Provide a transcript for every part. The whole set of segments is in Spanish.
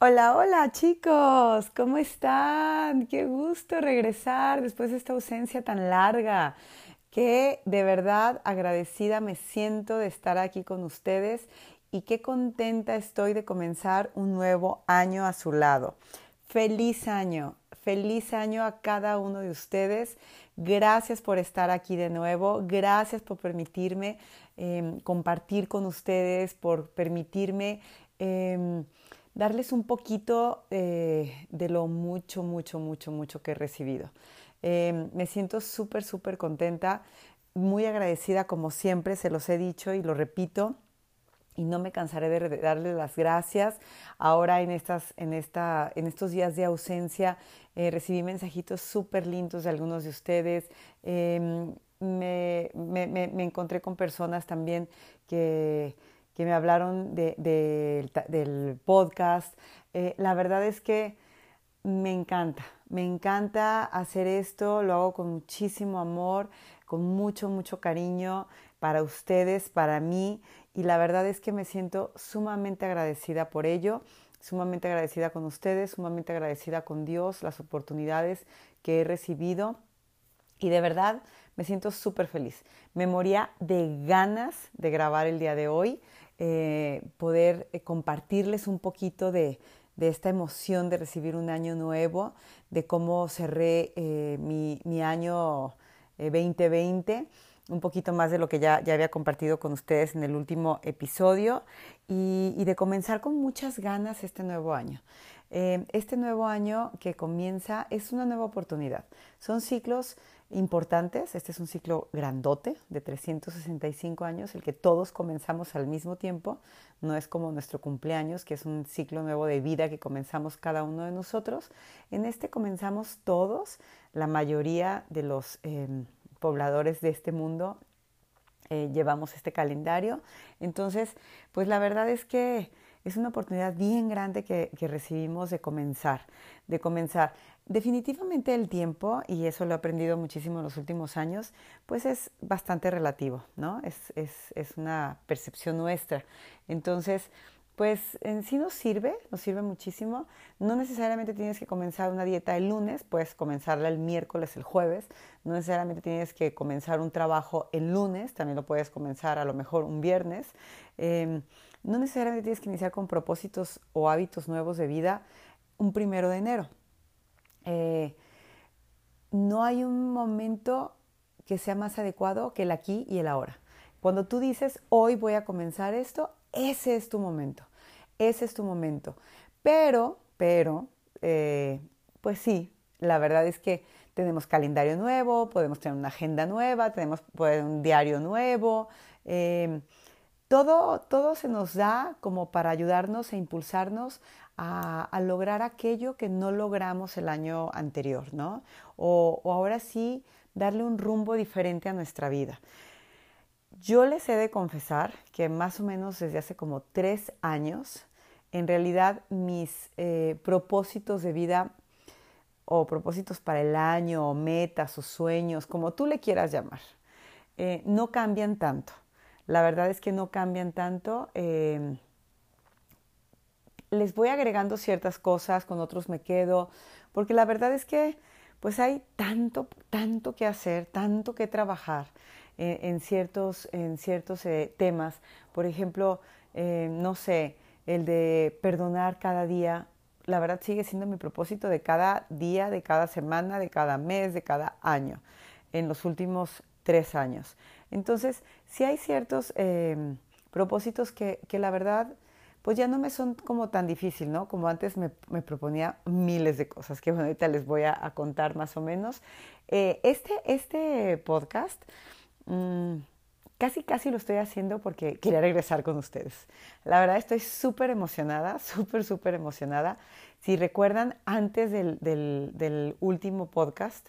Hola, hola chicos, ¿cómo están? Qué gusto regresar después de esta ausencia tan larga. Qué de verdad agradecida me siento de estar aquí con ustedes y qué contenta estoy de comenzar un nuevo año a su lado. Feliz año, feliz año a cada uno de ustedes. Gracias por estar aquí de nuevo, gracias por permitirme em, compartir con ustedes, por permitirme... Em, darles un poquito eh, de lo mucho, mucho, mucho, mucho que he recibido. Em, me siento súper, súper contenta, muy agradecida como siempre, se los he dicho y lo repito. Y no me cansaré de darles las gracias. Ahora en, estas, en, esta, en estos días de ausencia eh, recibí mensajitos súper lindos de algunos de ustedes. Em, me, me, me encontré con personas también que, que me hablaron del podcast. Eh, la verdad es que me encanta, me encanta hacer esto, lo hago con muchísimo amor, con mucho, mucho cariño para ustedes, para mí, y la verdad es que me siento sumamente agradecida por ello, sumamente agradecida con ustedes, sumamente agradecida con Dios, las oportunidades que he recibido, y de verdad me siento súper feliz. Me moría de ganas de grabar el día de hoy. Eh, poder eh, compartirles un poquito de, esta emoción de recibir un año nuevo, de cómo cerré eh, mi, año 2020, un poquito más de lo que ya, había compartido con ustedes en el último episodio y de comenzar con muchas ganas este nuevo año. este nuevo año que comienza es una nueva oportunidad. Son ciclos importantes. Este es un ciclo grandote de 365 años, el que todos comenzamos al mismo tiempo. No es como nuestro cumpleaños, que es un ciclo nuevo de vida que comenzamos cada uno de nosotros. En este comenzamos todos, la mayoría de los em, pobladores de este mundo eh, llevamos este calendario. Entonces, pues la verdad es que es una oportunidad bien grande que, que recibimos de comenzar, de comenzar. Definitivamente el tiempo, y eso lo he aprendido muchísimo en los últimos años, pues es bastante relativo, ¿no? Es, es, es una percepción nuestra. Entonces, pues en sí nos sirve, nos sirve muchísimo. No necesariamente tienes que comenzar una dieta el lunes, puedes comenzarla el miércoles, el jueves. No necesariamente tienes que comenzar un trabajo el lunes, también lo puedes comenzar a lo mejor un viernes. Em, no necesariamente tienes que iniciar con propósitos o hábitos nuevos de vida un primero de enero eh, no hay un momento que sea más adecuado que el aquí y el ahora. Cuando tú dices, hoy voy a comenzar esto, ese es tu momento, ese es tu momento. Pero, pero, eh, pues sí, la verdad es que tenemos calendario nuevo, podemos tener una agenda nueva, tenemos un diario nuevo. Eh, todo, todo se nos da como para ayudarnos e impulsarnos a, lograr aquello que no logramos el año anterior, ¿no? O, ahora sí darle un rumbo diferente a nuestra vida. Yo les he de confesar que más o menos desde hace como tres años, en realidad mis eh, propósitos de vida o propósitos para el año, o metas o sueños, como tú le quieras llamar, eh, no cambian tanto. La verdad es que no cambian tanto. Eh, les voy agregando ciertas cosas, con otros me quedo, porque la verdad es que pues hay tanto, tanto que hacer, tanto que trabajar eh, en ciertos, en ciertos eh, temas. Por ejemplo, eh, no sé, el de perdonar cada día, la verdad sigue siendo mi propósito de cada día, de cada semana, de cada mes, de cada año, en los últimos tres años. Entonces, sí hay ciertos propósitos que, que la verdad pues ya no me son como tan difícil, ¿no? Como antes me, proponía miles de cosas, que bueno, ahorita les voy a, contar más o menos. Eh, este, este podcast mm, casi, casi lo estoy haciendo porque quería regresar con ustedes. La verdad estoy súper emocionada, súper, súper emocionada. Si recuerdan, antes del, del, último podcast,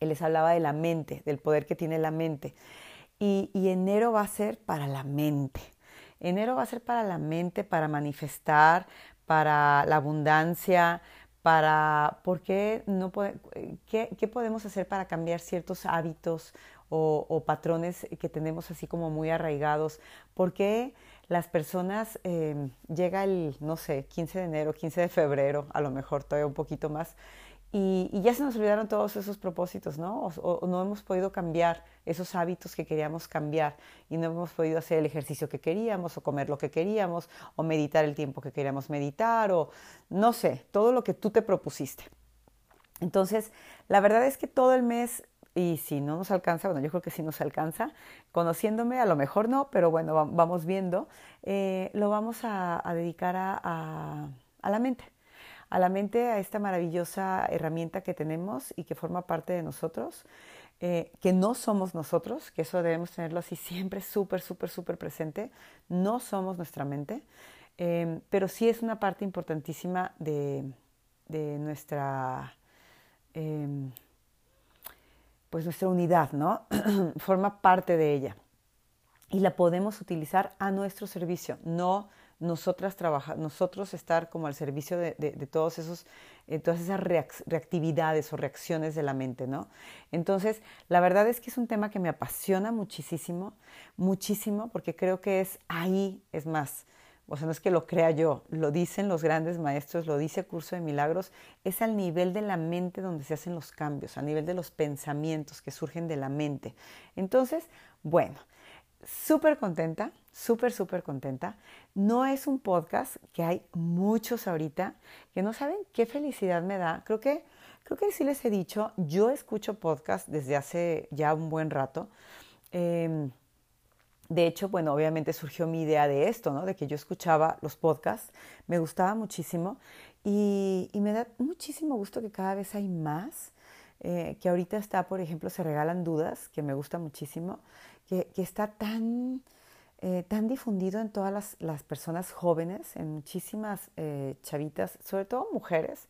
les hablaba de la mente, del poder que tiene la mente. y enero va a ser para la mente. Enero va a ser para la mente, para manifestar, para la abundancia, para por qué no qué, podemos hacer para cambiar ciertos hábitos o, patrones que tenemos así como muy arraigados, por qué las personas, em, llega el, no sé, 15 de enero, 15 de febrero, a lo mejor todavía un poquito más, y, ya se nos olvidaron todos esos propósitos, ¿no? O, no hemos podido cambiar esos hábitos que queríamos cambiar y no hemos podido hacer el ejercicio que queríamos o comer lo que queríamos o meditar el tiempo que queríamos meditar o no sé, todo lo que tú te propusiste. Entonces, la verdad es que todo el mes, y si no nos alcanza, bueno, yo creo que sí nos alcanza, conociéndome, a lo mejor no, pero bueno, vamos viendo, eh, lo vamos a, dedicar a la mente a la mente a esta maravillosa herramienta que tenemos y que forma parte de nosotros, eh, que no somos nosotros, que eso debemos tenerlo así siempre súper, súper, súper presente, no somos nuestra mente, em, pero sí es una parte importantísima de, nuestra, em, pues nuestra unidad, ¿no? forma parte de ella y la podemos utilizar a nuestro servicio, no nosotras trabajar, nosotros estar como al servicio de, todos esos, eh, todas esas reactividades o reacciones de la mente, ¿no? Entonces, la verdad es que es un tema que me apasiona muchísimo, muchísimo, porque creo que es ahí, es más, o sea, no es que lo crea yo, lo dicen los grandes maestros, lo dice Curso de Milagros, es al nivel de la mente donde se hacen los cambios, a nivel de los pensamientos que surgen de la mente. Entonces, bueno, súper contenta, súper, súper contenta. No es un podcast que hay muchos ahorita que no saben qué felicidad me da. Creo que, creo que sí les he dicho, yo escucho podcast desde hace ya un buen rato. Em, de hecho, bueno, obviamente surgió mi idea de esto, ¿no? De que yo escuchaba los podcasts, me gustaba muchísimo y, me da muchísimo gusto que cada vez hay más. Eh, que ahorita está, por ejemplo, Se Regalan Dudas, que me gusta muchísimo que, está tan, eh, tan difundido en todas las, las, personas jóvenes, en muchísimas eh, chavitas, sobre todo mujeres.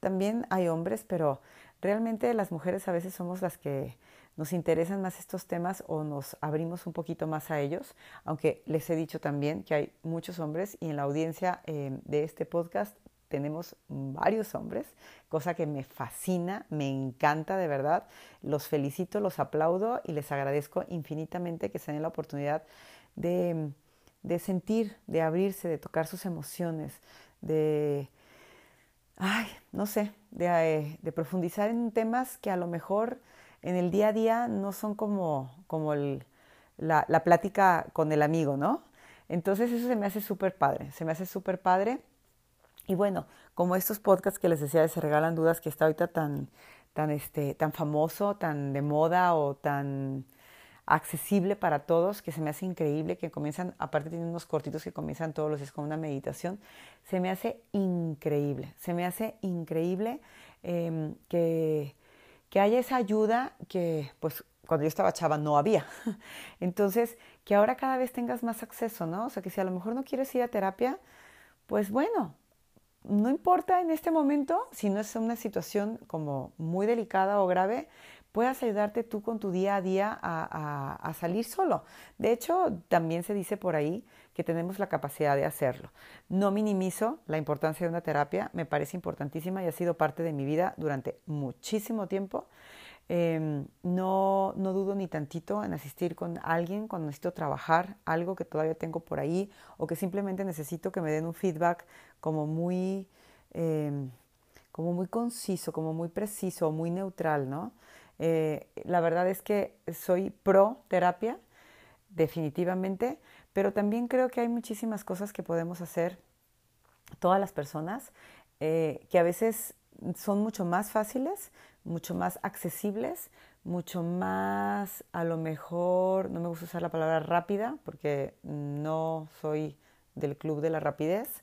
También hay hombres, pero realmente las mujeres a veces somos las que nos interesan más estos temas o nos abrimos un poquito más a ellos, aunque les he dicho también que hay muchos hombres y en la audiencia eh, de este podcast tenemos varios hombres, cosa que me fascina, me encanta de verdad. Los felicito, los aplaudo y les agradezco infinitamente que se den la oportunidad de, sentir, de abrirse, de tocar sus emociones, de, ay, no sé, de, profundizar en temas que a lo mejor en el día a día no son como, como la, la plática con el amigo, ¿no? Entonces eso se me hace súper padre, se me hace súper padre y bueno, como estos podcasts que les decía de Se Regalan Dudas, que está ahorita tan, tan, este, tan famoso, tan de moda o tan accesible para todos, que se me hace increíble, que comienzan, aparte tienen unos cortitos que comienzan todos los días con una meditación, se me hace increíble, se me hace increíble em, que, que haya esa ayuda que pues cuando yo estaba chava no había. Entonces, que ahora cada vez tengas más acceso, ¿no? O sea, que si a lo mejor no quieres ir a terapia, pues bueno, no importa en este momento, si no es una situación como muy delicada o grave, puedas ayudarte tú con tu día a día a, salir solo. De hecho, también se dice por ahí que tenemos la capacidad de hacerlo. No minimizo la importancia de una terapia, me parece importantísima y ha sido parte de mi vida durante muchísimo tiempo. Em, no, no dudo ni tantito en asistir con alguien cuando necesito trabajar algo que todavía tengo por ahí o que simplemente necesito que me den un feedback como muy, em, como muy conciso, como muy preciso, muy neutral, ¿no? Eh, la verdad es que soy pro terapia, definitivamente, pero también creo que hay muchísimas cosas que podemos hacer todas las personas eh, que a veces son mucho más fáciles, mucho más accesibles, mucho más, a lo mejor, no me gusta usar la palabra rápida porque no soy del club de la rapidez,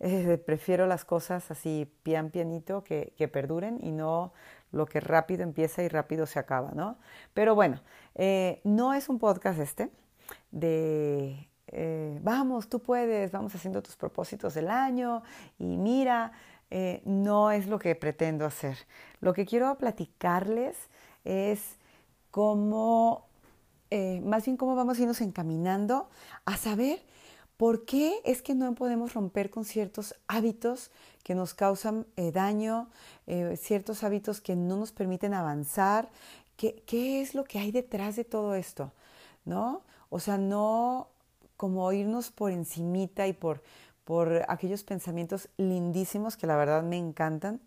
eh, prefiero las cosas así pian pianito que, que, perduren y no lo que rápido empieza y rápido se acaba, ¿no? Pero bueno, eh, no es un podcast este de eh, vamos, tú puedes, vamos haciendo tus propósitos del año y mira, eh, no es lo que pretendo hacer. Lo que quiero platicarles es cómo, eh, más bien cómo vamos a irnos encaminando a saber por qué es que no podemos romper con ciertos hábitos que nos causan eh, daño, ciertos hábitos que no nos permiten avanzar. ¿Qué, ¿Qué es lo que hay detrás de todo esto? ¿No? O sea, no como irnos por encimita y por, por aquellos pensamientos lindísimos que la verdad me encantan,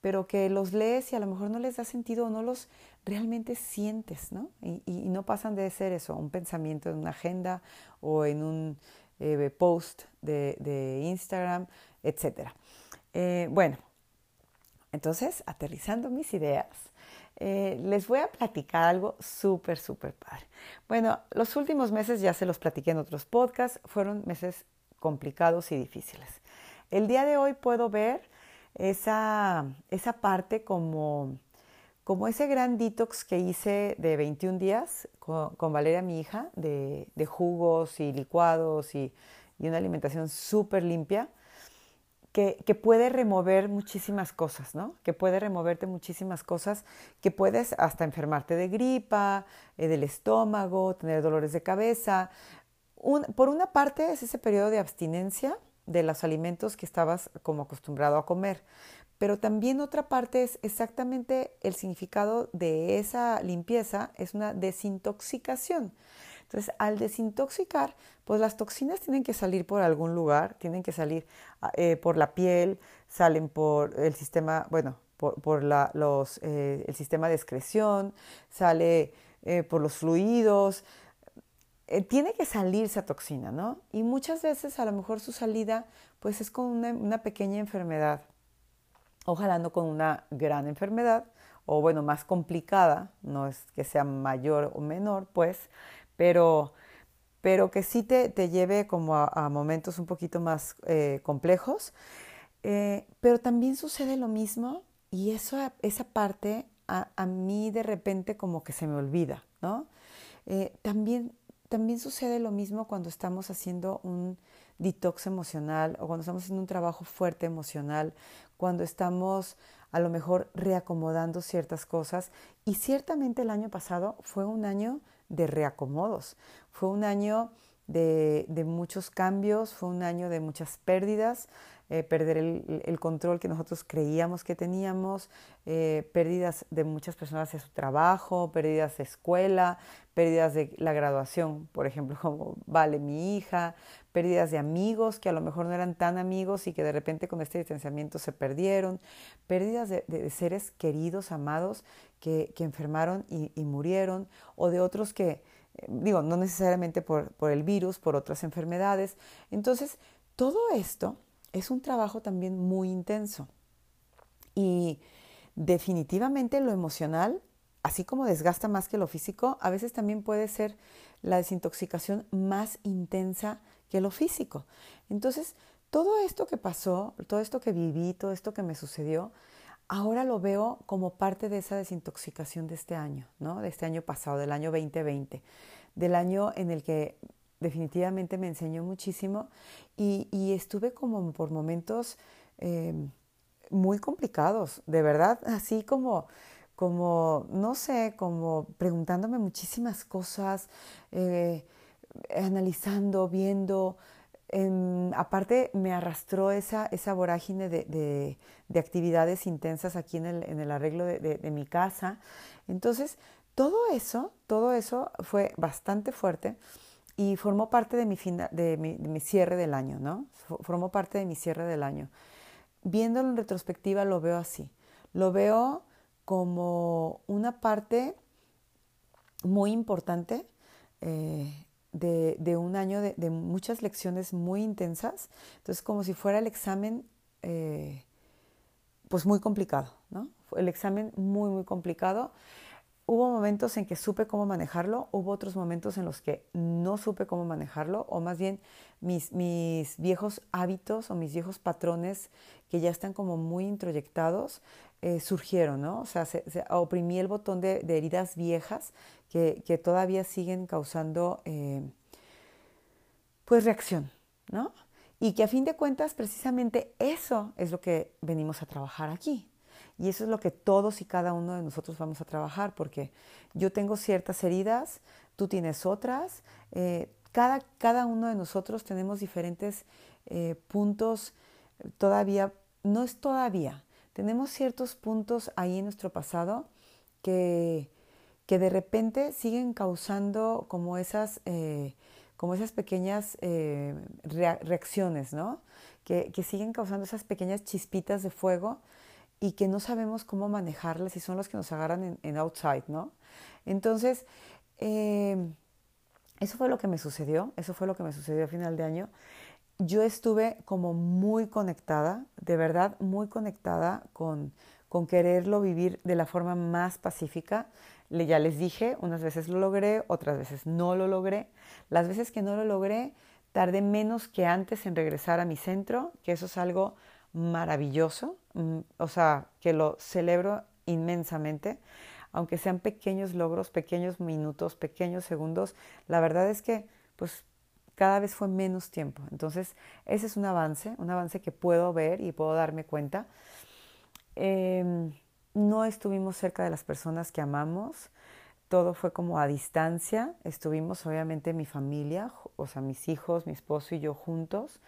pero que los lees y a lo mejor no les da sentido o no los realmente sientes, ¿no? Y, no pasan de ser eso, un pensamiento en una agenda o en un eh, post de, Instagram, etc. Eh, bueno, entonces, aterrizando mis ideas, eh, les voy a platicar algo súper, súper padre. Bueno, los últimos meses ya se los platiqué en otros podcasts, fueron meses complicados y difíciles. El día de hoy puedo ver esa, esa parte como, como ese gran detox que hice de 21 días con, Valeria, mi hija, de, jugos y licuados y, y una alimentación súper limpia que, puede remover muchísimas cosas, ¿no? Que puede removerte muchísimas cosas, que puedes hasta enfermarte de gripa, eh, del estómago, tener dolores de cabeza. Por una parte es ese periodo de abstinencia de los alimentos que estabas como acostumbrado a comer, pero también otra parte es exactamente el significado de esa limpieza, es una desintoxicación. Entonces, al desintoxicar, pues las toxinas tienen que salir por algún lugar, tienen que salir eh, por la piel, salen por el sistema, bueno, por, los, eh, el sistema de excreción, sale eh, por los fluidos, tiene que salir esa toxina, ¿no? Y muchas veces a lo mejor su salida pues es con una, pequeña enfermedad, ojalá no con una gran enfermedad, o bueno, más complicada, no es que sea mayor o menor, pues, pero, pero que sí te, te lleve como a, momentos un poquito más eh, complejos. Eh, pero también sucede lo mismo y eso, esa parte a, a, mí de repente como que se me olvida, ¿no? Eh, también, también sucede lo mismo cuando estamos haciendo un detox emocional o cuando estamos haciendo un trabajo fuerte emocional, cuando estamos a lo mejor reacomodando ciertas cosas. Y ciertamente el año pasado fue un año de reacomodos. Fue un año de, muchos cambios, fue un año de muchas pérdidas, eh, perder el, control que nosotros creíamos que teníamos, eh, pérdidas de muchas personas de su trabajo, pérdidas de escuela, pérdidas de la graduación, por ejemplo, como Vale, mi hija, pérdidas de amigos que a lo mejor no eran tan amigos y que de repente con este distanciamiento se perdieron, pérdidas de, seres queridos, amados, que, enfermaron y, y, murieron, o de otros que, eh, digo, no necesariamente por, por el virus, por otras enfermedades. Entonces, todo esto es un trabajo también muy intenso. Y definitivamente lo emocional, así como desgasta más que lo físico, a veces también puede ser la desintoxicación más intensa que lo físico. Entonces, todo esto que pasó, todo esto que viví, todo esto que me sucedió, ahora lo veo como parte de esa desintoxicación de este año, ¿no? De este año pasado, del año 2020, del año en el que definitivamente me enseñó muchísimo y, estuve como por momentos eh, muy complicados, de verdad, así como, como, no sé, como preguntándome muchísimas cosas, eh, analizando, viendo. aparte me arrastró esa, esa vorágine de, actividades intensas aquí en el, en el arreglo de mi casa. Entonces, todo eso, todo eso fue bastante fuerte y formó parte de mi, de, mi, cierre del año, ¿no? Formó parte de mi cierre del año. Viéndolo en retrospectiva lo veo así. Lo veo como una parte muy importante eh, de, un año de, muchas lecciones muy intensas. Entonces, como si fuera el examen, eh, pues muy complicado, ¿no? El examen muy, muy complicado. Hubo momentos en que supe cómo manejarlo, hubo otros momentos en los que no supe cómo manejarlo, o más bien mis, viejos hábitos o mis viejos patrones que ya están como muy introyectados eh, surgieron, ¿no? O sea, se, oprimí el botón de, heridas viejas que, que, todavía siguen causando, eh, pues, reacción, ¿no? Y que a fin de cuentas, precisamente eso es lo que venimos a trabajar aquí, y eso es lo que todos y cada uno de nosotros vamos a trabajar, porque yo tengo ciertas heridas, tú tienes otras, eh, cada, cada, uno de nosotros tenemos diferentes eh, puntos todavía, no es todavía, tenemos ciertos puntos ahí en nuestro pasado que, que de repente siguen causando como esas, eh, como esas pequeñas eh, reacciones, ¿no? Que, siguen causando esas pequeñas chispitas de fuego y que no sabemos cómo manejarlas y son los que nos agarran en, outside, ¿no? Entonces, em, eso fue lo que me sucedió, eso fue lo que me sucedió a final de año. Yo estuve como muy conectada, de verdad muy conectada con, quererlo vivir de la forma más pacífica. Ya les dije, unas veces lo logré, otras veces no lo logré. Las veces que no lo logré, tardé menos que antes en regresar a mi centro, que eso es algo maravilloso, o sea, que lo celebro inmensamente, aunque sean pequeños logros, pequeños minutos, pequeños segundos, la verdad es que pues cada vez fue menos tiempo. Entonces, ese es un avance, un avance que puedo ver y puedo darme cuenta. Em, no estuvimos cerca de las personas que amamos, todo fue como a distancia, estuvimos obviamente mi familia, o sea, mis hijos, mi esposo y yo juntos.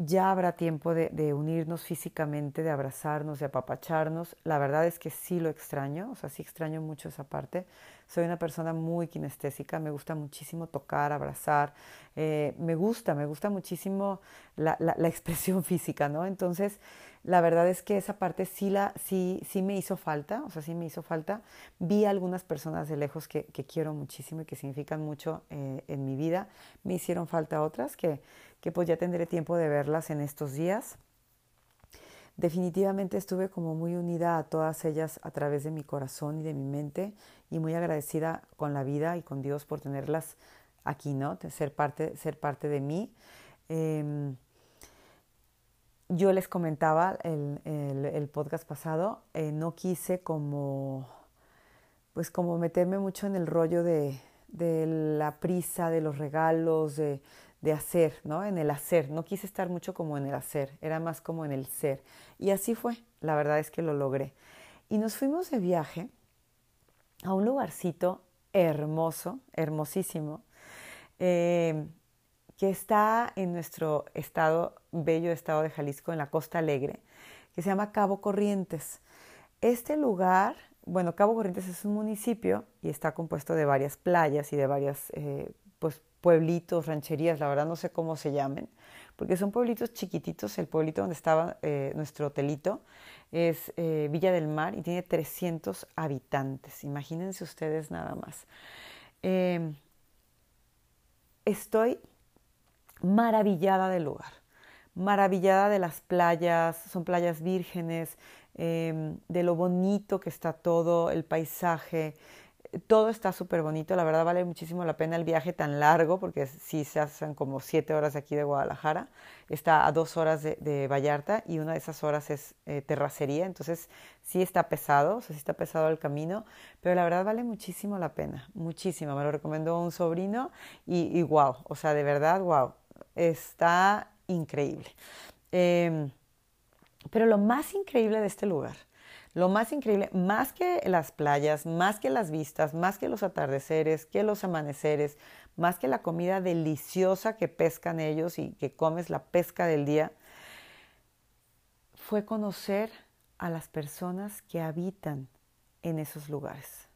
Ya habrá tiempo de, unirnos físicamente, de abrazarnos, de apapacharnos. La verdad es que sí lo extraño, o sea, sí extraño mucho esa parte. Soy una persona muy kinestésica, me gusta muchísimo tocar, abrazar, eh, me gusta, me gusta muchísimo la, expresión física, ¿no? Entonces, la verdad es que esa parte sí, la, sí, sí me hizo falta, o sea, sí me hizo falta. Vi a algunas personas de lejos que, que quiero muchísimo y que significan mucho eh, en mi vida. Me hicieron falta otras que, que pues ya tendré tiempo de verlas en estos días. Definitivamente estuve como muy unida a todas ellas a través de mi corazón y de mi mente y muy agradecida con la vida y con Dios por tenerlas aquí, ¿no? Ser parte, ser parte de mí. Eh, yo les comentaba el, el, podcast pasado, eh, no quise como, pues como meterme mucho en el rollo de, de la prisa, de los regalos, de, de, hacer, ¿no? En el hacer. No quise estar mucho como en el hacer, era más como en el ser. Y así fue, la verdad es que lo logré. Y nos fuimos de viaje a un lugarcito hermoso, hermosísimo. Eh, que está en nuestro estado, bello estado de Jalisco, en la Costa Alegre, que se llama Cabo Corrientes. Este lugar, bueno, Cabo Corrientes es un municipio y está compuesto de varias playas y de varias, eh, pues, pueblitos, rancherías, la verdad no sé cómo se llamen, porque son pueblitos chiquititos. El pueblito donde estaba eh, nuestro hotelito es eh, Villa del Mar y tiene 300 habitantes. Imagínense ustedes nada más. estoy maravillada del lugar, maravillada de las playas, son playas vírgenes, em, de lo bonito que está todo, el paisaje, todo está súper bonito, la verdad vale muchísimo la pena el viaje tan largo, porque sí se hacen como siete horas de aquí de Guadalajara, está a dos horas de, Vallarta y una de esas horas es eh, terracería, entonces sí está pesado, o sí está pesado el camino, pero la verdad vale muchísimo la pena, muchísimo, me lo recomendó un sobrino y, y wow, o sea, de verdad, wow, está increíble. Em, pero lo más increíble de este lugar, lo más increíble, más que las playas, más que las vistas, más que los atardeceres, que los amaneceres, más que la comida deliciosa que pescan ellos y que comes la pesca del día, fue conocer a las personas que habitan en esos lugares.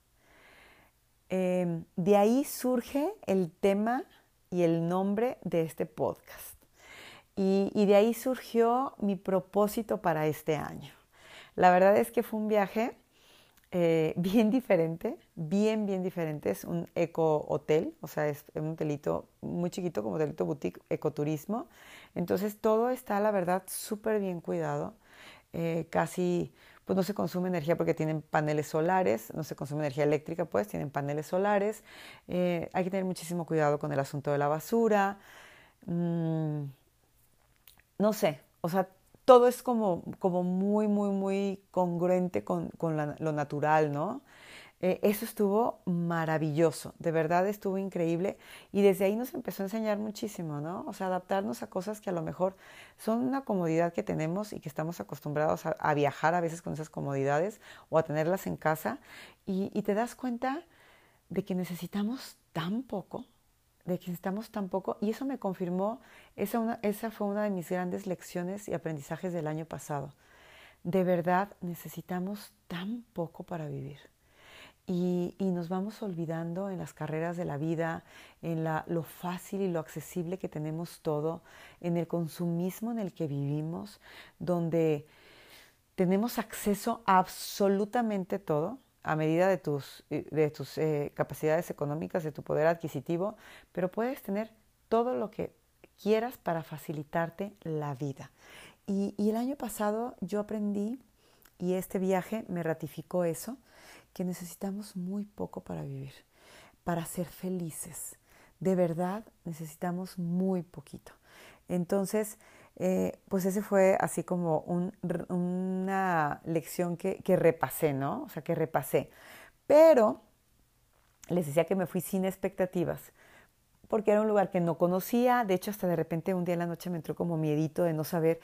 Em, de ahí surge el tema y el nombre de este podcast. Y, de ahí surgió mi propósito para este año. La verdad es que fue un viaje eh, bien diferente, bien, bien diferente. Es un eco hotel, o sea, es un hotelito muy chiquito como hotelito boutique, ecoturismo. Entonces todo está, la verdad, súper bien cuidado. Eh, casi pues no se consume energía porque tienen paneles solares, no se consume energía eléctrica, pues tienen paneles solares. Eh, hay que tener muchísimo cuidado con el asunto de la basura. Mm, no sé, o sea, todo es como, como muy, muy, muy congruente con, con lo natural, ¿no? Eh, eso estuvo maravilloso, de verdad estuvo increíble y desde ahí nos empezó a enseñar muchísimo, ¿no? O sea, adaptarnos a cosas que a lo mejor son una comodidad que tenemos y que estamos acostumbrados a, viajar a veces con esas comodidades o a tenerlas en casa y, te das cuenta de que necesitamos tan poco, de que necesitamos tan poco y eso me confirmó, esa, esa fue una de mis grandes lecciones y aprendizajes del año pasado. De verdad necesitamos tan poco para vivir y, nos vamos olvidando en las carreras de la vida, en lo fácil y lo accesible que tenemos todo, en el consumismo en el que vivimos, donde tenemos acceso a absolutamente todo a medida de tus, eh, de tus eh, capacidades económicas, de tu poder adquisitivo, pero puedes tener todo lo que quieras para facilitarte la vida. Y, y el año pasado yo aprendí, y este viaje me ratificó eso, que necesitamos muy poco para vivir, para ser felices. De verdad necesitamos muy poquito. Entonces, eh, pues ese fue así como una lección que, que repasé, ¿no? O sea, que repasé. Pero les decía que me fui sin expectativas porque era un lugar que no conocía. De hecho, hasta de repente un día en la noche me entró como miedito de no saber.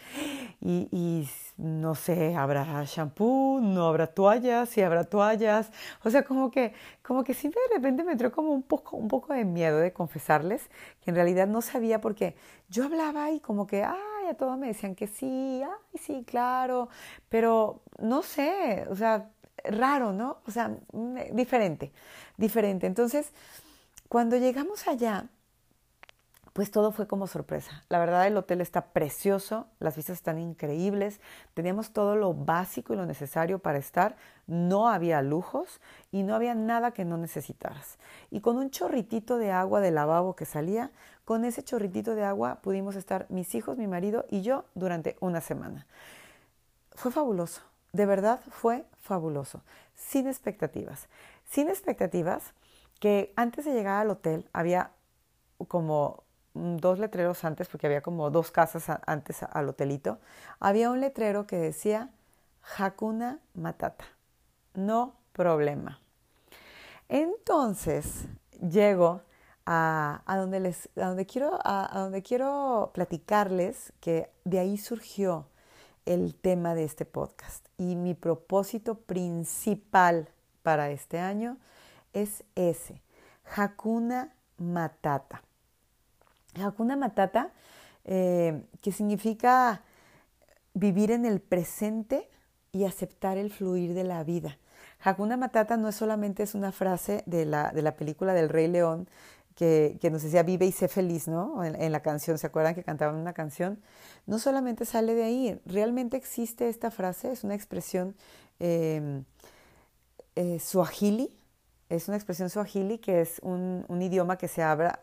Y, no sé, ¿habrá shampoo? ¿No habrá toallas? ¿Si habrá toallas? O sea, como que, como que sí de repente me entró como un poco, un poco de miedo de confesarles, que en realidad no sabía porque yo hablaba y como que, ay, todos me decían que sí, ay, sí, claro. Pero no sé, o sea, raro, ¿no? O sea, diferente, diferente. Entonces, cuando llegamos allá, pues todo fue como sorpresa. La verdad el hotel está precioso, las vistas están increíbles, teníamos todo lo básico y lo necesario para estar, no había lujos y no había nada que no necesitaras. Y con un chorritito de agua de lavabo que salía, con ese chorritito de agua pudimos estar mis hijos, mi marido y yo durante una semana. Fue fabuloso, de verdad fue fabuloso, sin expectativas. Sin expectativas que antes de llegar al hotel había como dos letreros antes, porque había como dos casas antes al hotelito, había un letrero que decía Hakuna Matata, no problema. Entonces llego a, donde, les, donde, quiero, a donde quiero platicarles que de ahí surgió el tema de este podcast. Y mi propósito principal para este año es ese, Hakuna Matata. Hakuna Matata, eh, que significa vivir en el presente y aceptar el fluir de la vida. Hakuna Matata no es solamente es una frase de la, de la película del Rey León que, nos decía vive y sé feliz, ¿no? En, la canción, ¿se acuerdan que cantaban una canción? No solamente sale de ahí, realmente existe esta frase, es una expresión eh, eh, suajili, es una expresión suajili que es un, idioma que se habla,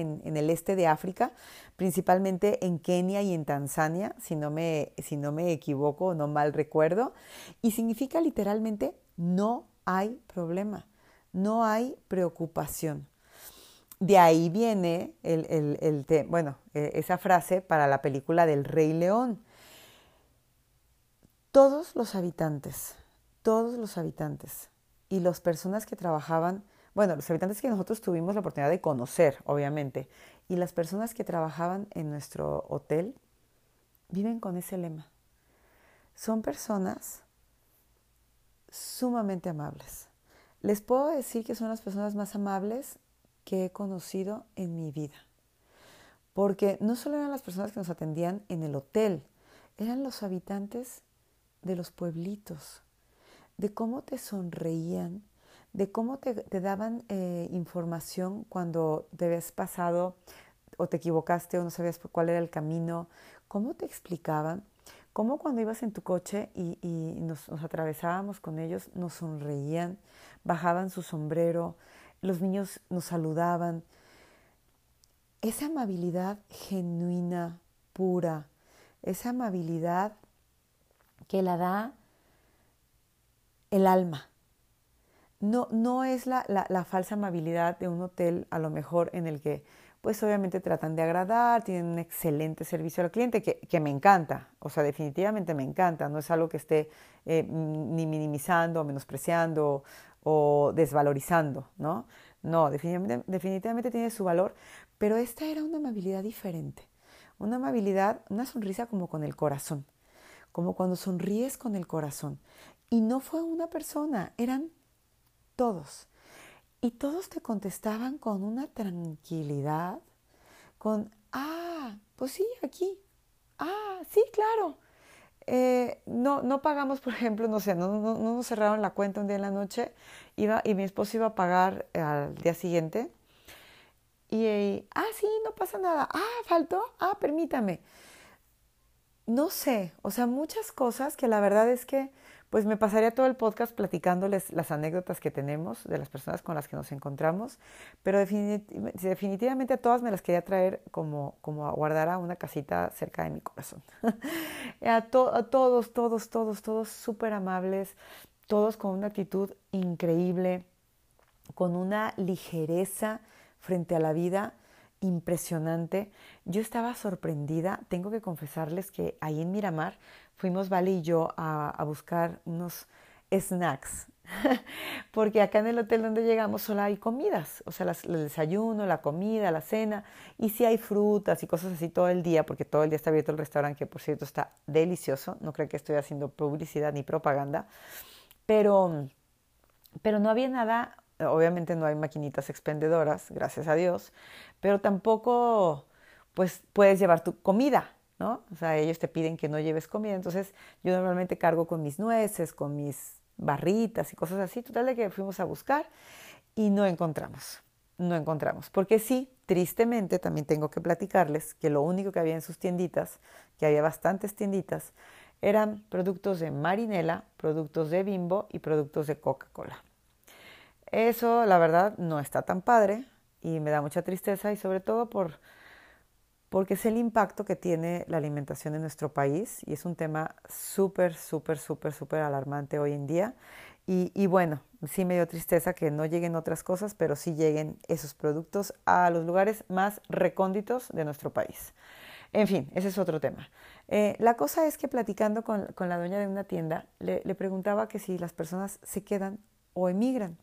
en, el este de África, principalmente en Kenia y en Tanzania, si no, me, si no me equivoco o no mal recuerdo, y significa literalmente no hay problema, no hay preocupación. De ahí viene el, el, bueno, e, esa frase para la película del Rey León. Todos los habitantes, todos los habitantes y las personas que trabajaban, bueno, los habitantes que nosotros tuvimos la oportunidad de conocer, obviamente, y las personas que trabajaban en nuestro hotel, viven con ese lema. Son personas sumamente amables. Les puedo decir que son las personas más amables que he conocido en mi vida. Porque no solo eran las personas que nos atendían en el hotel, eran los habitantes de los pueblitos, de cómo te sonreían, de cómo te, daban eh, información cuando te habías pasado o te equivocaste o no sabías cuál era el camino, cómo te explicaban, cómo cuando ibas en tu coche y, nos, nos, atravesábamos con ellos, nos sonreían, bajaban su sombrero, los niños nos saludaban. Esa amabilidad genuina, pura, esa amabilidad que la da el alma. No, no es la, la, falsa amabilidad de un hotel a lo mejor en el que pues obviamente tratan de agradar, tienen un excelente servicio al cliente que, que me encanta, o sea, definitivamente me encanta, no es algo que esté eh, ni minimizando, menospreciando o desvalorizando, ¿no? No, definitivamente, definitivamente tiene su valor, pero esta era una amabilidad diferente, una amabilidad, una sonrisa como con el corazón, como cuando sonríes con el corazón. Y no fue una persona, eran todos. Y todos te contestaban con una tranquilidad, con, ah, pues sí, aquí, ah, sí, claro. eh, no, no pagamos, por ejemplo, no sé, no, no, nos cerraron la cuenta un día en la noche iba, y mi esposo iba a pagar al día siguiente. Y, ah, sí, no pasa nada. Ah, faltó. Ah, permítame. No sé, o sea, muchas cosas que la verdad es que pues me pasaría todo el podcast platicándoles las anécdotas que tenemos de las personas con las que nos encontramos, pero definitivamente a todas me las quería traer como, como a guardar a una casita cerca de mi corazón. a, todos, todos, todos, todos súper amables, todos con una actitud increíble, con una ligereza frente a la vida impresionante. Yo estaba sorprendida, tengo que confesarles que ahí en Miramar fuimos Vale y yo a, buscar unos snacks, porque acá en el hotel donde llegamos solo hay comidas, o sea, el desayuno, la comida, la cena, y sí hay frutas y cosas así todo el día, porque todo el día está abierto el restaurante, que por cierto está delicioso, no creo que estoy haciendo publicidad ni propaganda, pero, pero no había nada obviamente no hay maquinitas expendedoras, gracias a Dios, pero tampoco pues puedes llevar tu comida, ¿no? O sea, ellos te piden que no lleves comida, entonces yo normalmente cargo con mis nueces, con mis barritas y cosas así, total de que fuimos a buscar y no encontramos, no encontramos, porque sí, tristemente también tengo que platicarles que lo único que había en sus tienditas, que había bastantes tienditas, eran productos de Marinela, productos de Bimbo y productos de Coca-Cola. Eso, la verdad, no está tan padre y me da mucha tristeza y sobre todo por, porque es el impacto que tiene la alimentación en nuestro país y es un tema súper, súper, súper, súper alarmante hoy en día. Y, bueno, sí me dio tristeza que no lleguen otras cosas, pero sí lleguen esos productos a los lugares más recónditos de nuestro país. En fin, ese es otro tema. Eh, la cosa es que platicando con, con, la dueña de una tienda, le, le preguntaba que si las personas se quedan o emigran.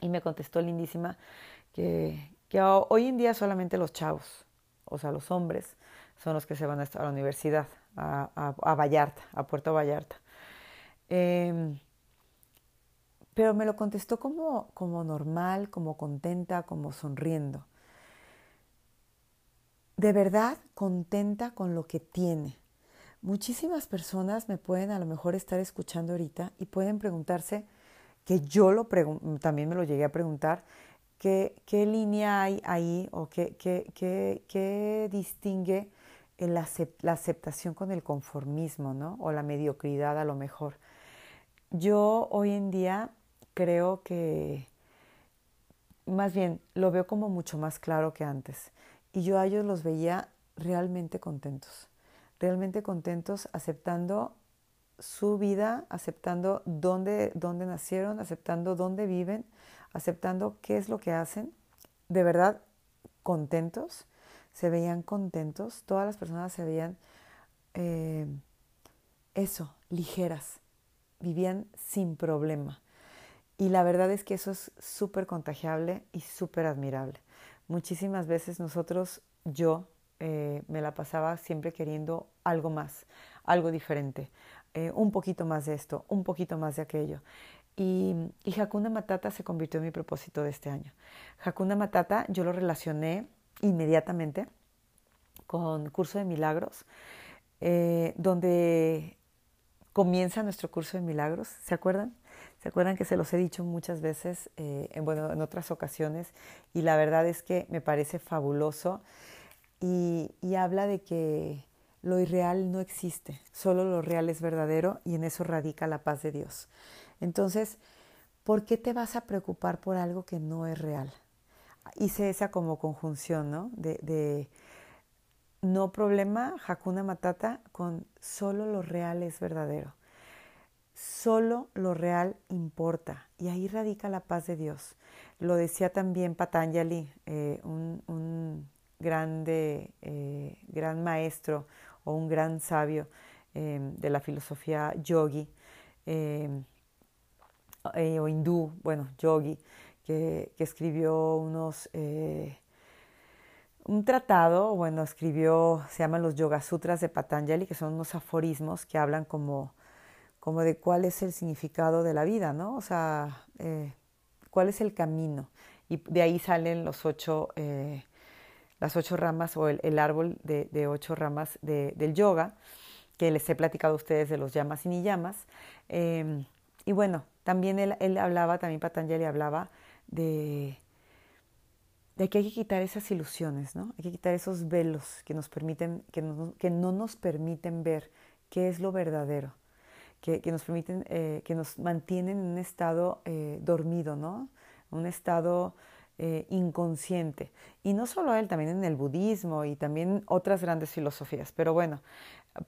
Y me contestó lindísima que, que hoy en día solamente los chavos, o sea, los hombres, son los que se van a, la universidad, a, a, Vallarta, a Puerto Vallarta. Em, pero me lo contestó como, como normal, como contenta, como sonriendo. De verdad contenta con lo que tiene. Muchísimas personas me pueden a lo mejor estar escuchando ahorita y pueden preguntarse, que yo lo también me lo llegué a preguntar, ¿qué, qué línea hay ahí o qué, qué, qué, qué distingue la, aceptación con el conformismo, ¿no? O la mediocridad a lo mejor. Yo hoy en día creo que, más bien, lo veo como mucho más claro que antes. Y yo a ellos los veía realmente contentos, realmente contentos aceptando su vida, aceptando dónde, dónde nacieron, aceptando dónde viven, aceptando qué es lo que hacen, de verdad contentos, se veían contentos, todas las personas se veían eh, eso, ligeras, vivían sin problema. Y la verdad es que eso es súper contagiable y súper admirable. Muchísimas veces nosotros, yo, eh, me la pasaba siempre queriendo algo más, algo diferente, eh, un poquito más de esto, un poquito más de aquello. Y, y Matata se convirtió en mi propósito de este año. Hakuna Matata yo lo relacioné inmediatamente con Curso de Milagros, eh, donde comienza nuestro curso de milagros. ¿Se acuerdan? ¿Se acuerdan que se los he dicho muchas veces, eh, en, bueno, en otras ocasiones? Y la verdad es que me parece fabuloso y, y habla de que lo irreal no existe, solo lo real es verdadero y en eso radica la paz de Dios. Entonces, ¿por qué te vas a preocupar por algo que no es real? Hice esa como conjunción, ¿no? De, no problema, Hakuna Matata, con solo lo real es verdadero. Solo lo real importa y ahí radica la paz de Dios. Lo decía también Patanjali, eh, un, eh, gran maestro, o un gran sabio em, de la filosofía yogi eh, o hindú, bueno, yogi, que, escribió unos, eh, un tratado, bueno, escribió, se llaman los Yoga Sutras de Patanjali, que son unos aforismos que hablan como, como de cuál es el significado de la vida, ¿no? O sea, eh, cuál es el camino. Y de ahí salen los ocho las ocho ramas o el, árbol de, ocho ramas del yoga. que les he platicado a ustedes de los llamas y ni llamas. Em, y bueno, también él, él, hablaba, también Patanjali hablaba de, de que hay que quitar esas ilusiones, ¿no? Hay que quitar esos velos que nos permiten, que, que no nos permiten ver qué es lo verdadero, que, que nos permiten, eh, que nos mantienen en un estado eh, dormido, ¿no? Un estado eh, inconsciente. Y no solo él, también en el budismo y también otras grandes filosofías. Pero bueno,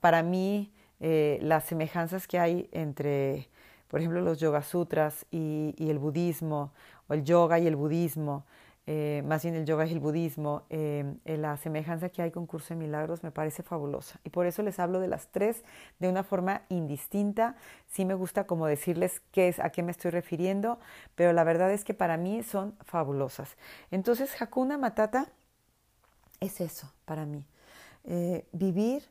para mí las semejanzas que hay entre, por ejemplo, los Yoga Sutras y, el budismo, o el yoga y el budismo, eh, más bien el yoga y el budismo, eh, eh, la semejanza que hay con Curso de Milagros me parece fabulosa. Y por eso les hablo de las tres de una forma indistinta. Sí me gusta como decirles qué es, a qué me estoy refiriendo, pero la verdad es que para mí son fabulosas. Entonces, Hakuna Matata es eso para mí. vivir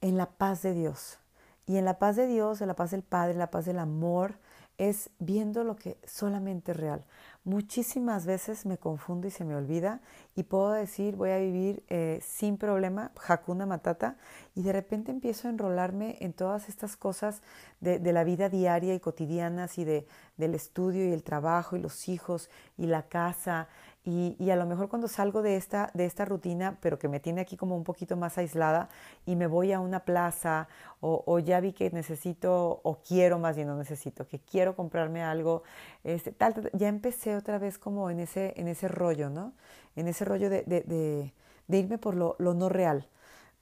en la paz de Dios. Y en la paz de Dios, en la paz del Padre, en la paz del amor, es viendo lo que solamente es real. Muchísimas veces me confundo y se me olvida y puedo decir voy a vivir eh, sin problema, Hakuna Matata, y de repente empiezo a enrolarme en todas estas cosas de, de la vida diaria y cotidianas y de, del estudio y el trabajo y los hijos y la casa y, a lo mejor cuando salgo de esta, de esta rutina, pero que me tiene aquí como un poquito más aislada y me voy a una plaza o, ya vi que necesito o quiero más bien no necesito, que quiero comprarme algo, este, ya empecé otra vez como en ese, en ese rollo, ¿no? En ese rollo de, de, irme por lo, lo no real,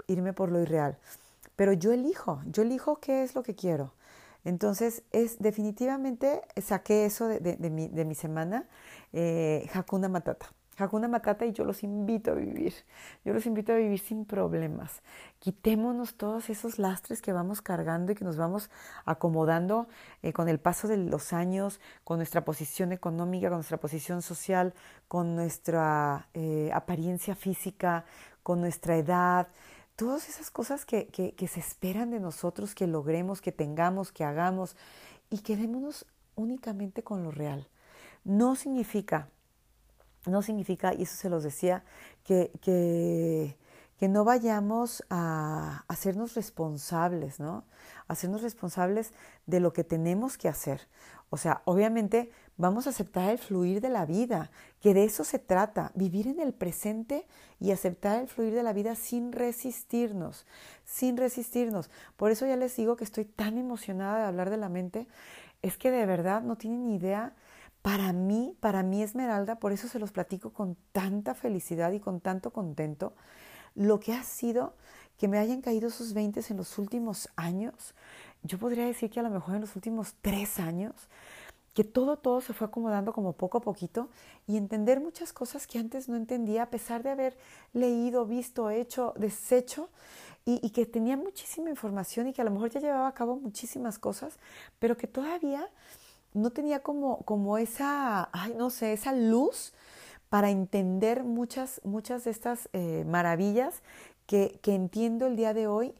irme por lo irreal. Pero yo elijo, yo elijo qué es lo que quiero. Entonces, es definitivamente saqué eso de, mi, de mi, semana, eh, Hakuna Matata. Hakuna Matata y yo los invito a vivir. Yo los invito a vivir sin problemas. Quitémonos todos esos lastres que vamos cargando y que nos vamos acomodando eh, con el paso de los años, con nuestra posición económica, con nuestra posición social, con nuestra eh, apariencia física, con nuestra edad, todas esas cosas que, que, se esperan de nosotros, que logremos, que tengamos, que hagamos, y quedémonos únicamente con lo real. No significa, no significa, y eso se los decía, que, que, que no vayamos a hacernos responsables, ¿no? Hacernos responsables de lo que tenemos que hacer. O sea, obviamente vamos a aceptar el fluir de la vida, que de eso se trata, vivir en el presente y aceptar el fluir de la vida sin resistirnos, sin resistirnos. Por eso ya les digo que estoy tan emocionada de hablar de la mente, es que de verdad no tienen ni idea. Para mí, para mí Esmeralda, por eso se los platico con tanta felicidad y con tanto contento, lo que ha sido que me hayan caído esos 20 en los últimos años, yo podría decir que a lo mejor en los últimos tres años, que todo, todo se fue acomodando como poco a poquito y entender muchas cosas que antes no entendía a pesar de haber leído, visto, hecho, deshecho y, que tenía muchísima información y que a lo mejor ya llevaba a cabo muchísimas cosas, pero que todavía no tenía como, como esa, ay, no sé, esa luz para entender muchas, muchas de estas eh, maravillas que, que entiendo el día de hoy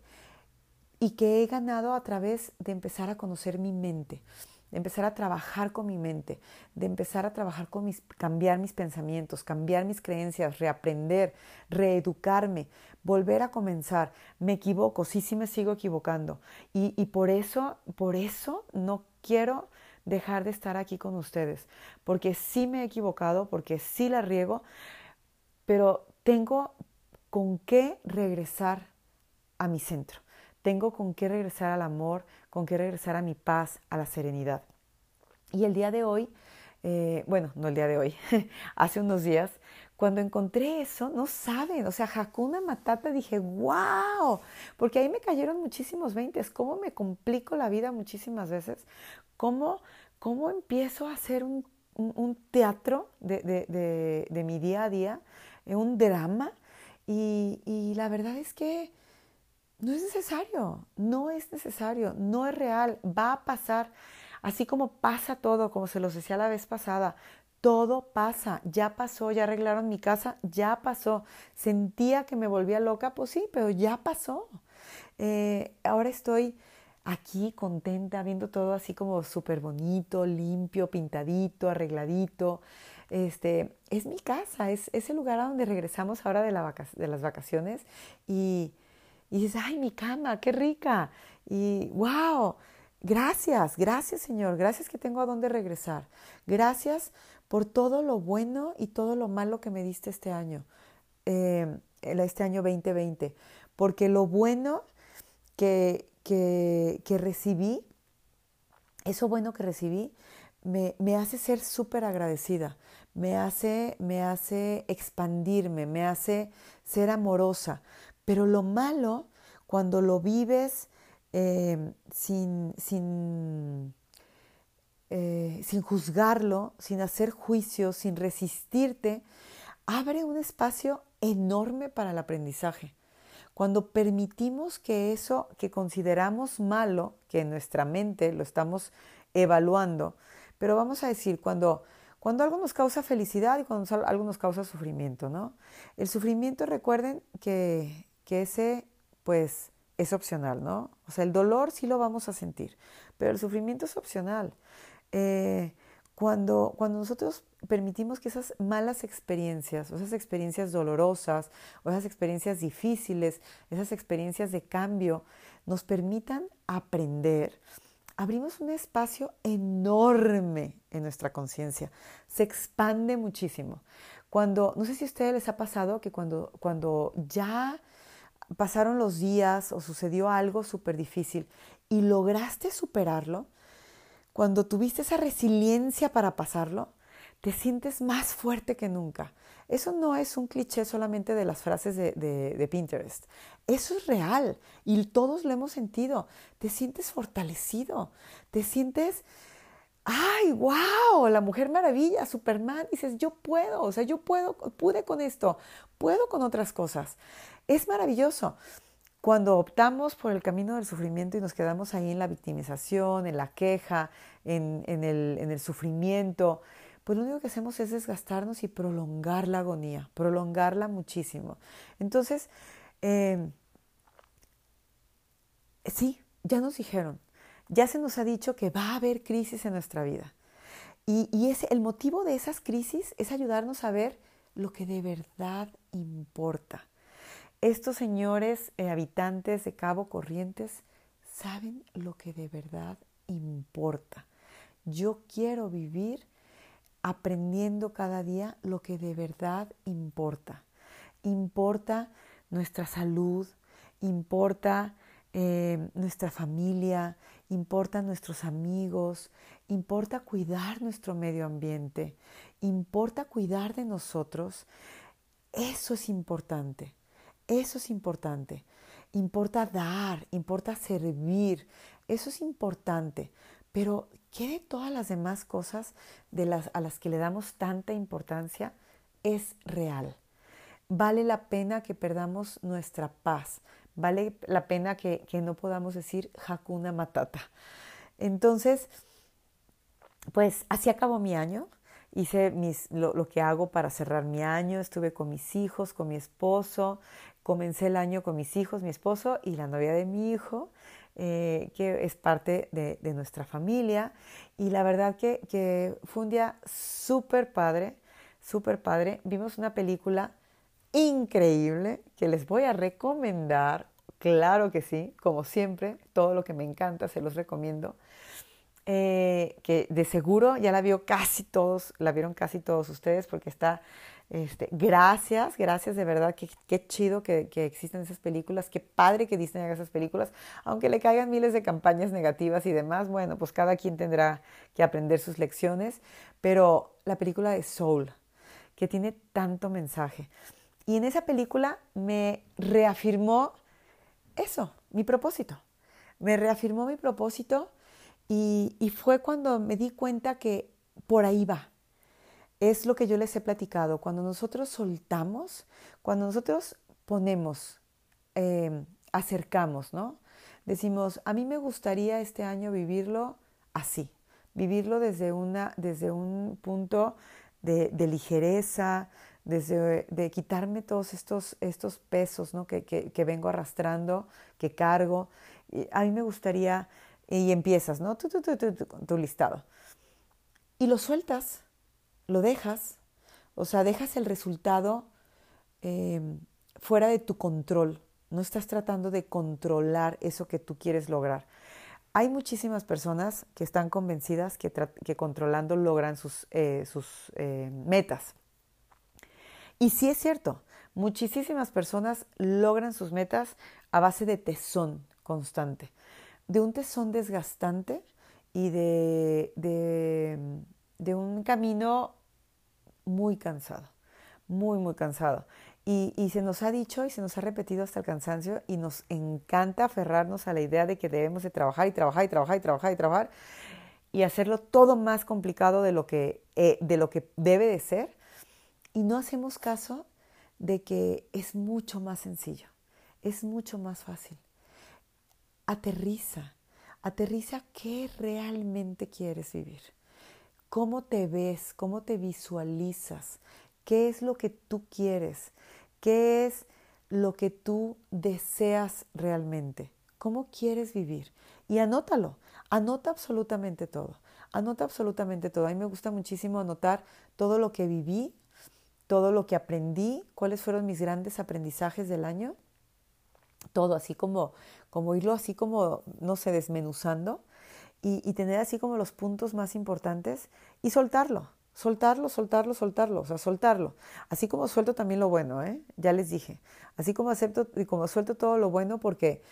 y que he ganado a través de empezar a conocer mi mente, de empezar a trabajar con mi mente, de empezar a trabajar con mis, cambiar mis pensamientos, cambiar mis creencias, reaprender, reeducarme, volver a comenzar. Me equivoco, sí, sí me sigo equivocando. Y, y por eso, por eso no quiero dejar de estar aquí con ustedes, porque sí me he equivocado, porque sí la riego, pero tengo con qué regresar a mi centro. Tengo con qué regresar al amor, con qué regresar a mi paz, a la serenidad. Y el día de hoy, eh, bueno, no el día de hoy, hace unos días, cuando encontré eso, no saben, o sea, Hakuna Matata, dije, wow, porque ahí me cayeron muchísimos veintes, cómo me complico la vida muchísimas veces, cómo, cómo empiezo a hacer un, un, teatro de, de, de, mi día a día, eh, un drama, y, y la verdad es que no es necesario, no es necesario, no es real, va a pasar. Así como pasa todo, como se los decía la vez pasada, todo pasa, ya pasó, ya arreglaron mi casa, ya pasó. Sentía que me volvía loca, pues sí, pero ya pasó. Eh, ahora estoy aquí contenta, viendo todo así como súper bonito, limpio, pintadito, arregladito. Este, es mi casa, es, es el lugar a donde regresamos ahora de, la de las vacaciones y, y dices, ay, mi cama, qué rica. Y wow, gracias, gracias Señor, gracias que tengo a dónde regresar. Gracias por todo lo bueno y todo lo malo que me diste este año, eh, este año 2020. Porque lo bueno que, que, que recibí, eso bueno que recibí, me, me hace ser súper agradecida, me hace, me hace expandirme, me hace ser amorosa. Pero lo malo, cuando lo vives eh, sin, sin, eh, sin juzgarlo, sin hacer juicios, sin resistirte, abre un espacio enorme para el aprendizaje. Cuando permitimos que eso que consideramos malo, que en nuestra mente lo estamos evaluando, pero vamos a decir, cuando, cuando algo nos causa felicidad y cuando algo nos causa sufrimiento, ¿no? El sufrimiento, recuerden que, que ese, pues, es opcional, ¿no? O sea, el dolor sí lo vamos a sentir, pero el sufrimiento es opcional. Eh, cuando, cuando nosotros permitimos que esas malas experiencias, o esas experiencias dolorosas, o esas experiencias difíciles, esas experiencias de cambio, nos permitan aprender, abrimos un espacio enorme en nuestra conciencia. Se expande muchísimo. Cuando, no sé si a ustedes les ha pasado que cuando, cuando ya pasaron los días o sucedió algo súper difícil y lograste superarlo, cuando tuviste esa resiliencia para pasarlo, te sientes más fuerte que nunca. Eso no es un cliché solamente de las frases de, Pinterest. Eso es real y todos lo hemos sentido. Te sientes fortalecido, te sientes, ay, wow, la mujer maravilla, Superman. Dices, yo puedo, o sea, yo puedo, pude con esto, puedo con otras cosas. Es maravilloso. Cuando optamos por el camino del sufrimiento y nos quedamos ahí en la victimización, en la queja, en, el, sufrimiento, pues lo único que hacemos es desgastarnos y prolongar la agonía, prolongarla muchísimo. Entonces, em, sí, ya nos dijeron, ya se nos ha dicho que va a haber crisis en nuestra vida. Y, y es, el motivo de esas crisis es ayudarnos a ver lo que de verdad importa. Estos señores eh, habitantes de Cabo Corrientes saben lo que de verdad importa. Yo quiero vivir aprendiendo cada día lo que de verdad importa. Importa nuestra salud, importa eh, nuestra familia, importa nuestros amigos, importa cuidar nuestro medio ambiente, importa cuidar de nosotros. Eso es importante. Eso es importante. Importa dar, importa servir. Eso es importante. Pero ¿qué de todas las demás cosas de las, a las que le damos tanta importancia es real? Vale la pena que perdamos nuestra paz. Vale la pena que, no podamos decir Hakuna Matata. Entonces, pues así acabó mi año hice mis, lo, lo, que hago para cerrar mi año, estuve con mis hijos, con mi esposo, Comencé el año con mis hijos, mi esposo y la novia de mi hijo, eh, que es parte de, nuestra familia. Y la verdad que, fue un día súper padre, súper padre. Vimos una película increíble que les voy a recomendar. Claro que sí, como siempre, todo lo que me encanta se los recomiendo. Eh, que de seguro ya la vio casi todos, la vieron casi todos ustedes porque está este, gracias, gracias de verdad, qué, chido que, que existen esas películas, qué padre que Disney haga esas películas, aunque le caigan miles de campañas negativas y demás, bueno, pues cada quien tendrá que aprender sus lecciones, pero la película de Soul, que tiene tanto mensaje, y en esa película me reafirmó eso, mi propósito, me reafirmó mi propósito y, y fue cuando me di cuenta que por ahí va, es lo que yo les he platicado. Cuando nosotros soltamos, cuando nosotros ponemos, em, acercamos, ¿no? Decimos, a mí me gustaría este año vivirlo así, vivirlo desde, una, desde un punto de, ligereza, desde de quitarme todos estos, estos pesos ¿no? que, que, vengo arrastrando, que cargo. Y a mí me gustaría, y empiezas, ¿no? Tu, tu, tu, tu listado. Y lo sueltas, lo dejas, o sea, dejas el resultado em, fuera de tu control, no estás tratando de controlar eso que tú quieres lograr. Hay muchísimas personas que están convencidas que, controlando logran sus, eh, eh, metas. Y sí es cierto, muchísimas personas logran sus metas a base de tesón constante, de un tesón desgastante y de, de un camino muy cansado, muy, muy cansado. Y, se nos ha dicho y se nos ha repetido hasta el cansancio y nos encanta aferrarnos a la idea de que debemos de trabajar y trabajar y trabajar y trabajar y trabajar y hacerlo todo más complicado de lo que, eh, de lo que debe de ser y no hacemos caso de que es mucho más sencillo, es mucho más fácil. Aterriza, aterriza qué realmente quieres vivir, cómo te ves, cómo te visualizas, qué es lo que tú quieres ¿Qué es lo que tú deseas realmente? ¿Cómo quieres vivir? Y anótalo, anota absolutamente todo, anota absolutamente todo. A mí me gusta muchísimo anotar todo lo que viví, todo lo que aprendí, cuáles fueron mis grandes aprendizajes del año, todo así como, como irlo así como, no sé, desmenuzando y, tener así como los puntos más importantes y soltarlo, Soltarlo, soltarlo, soltarlo, o sea, soltarlo. Así como suelto también lo bueno, ¿eh? Ya les dije. Así como acepto y como suelto todo lo bueno porque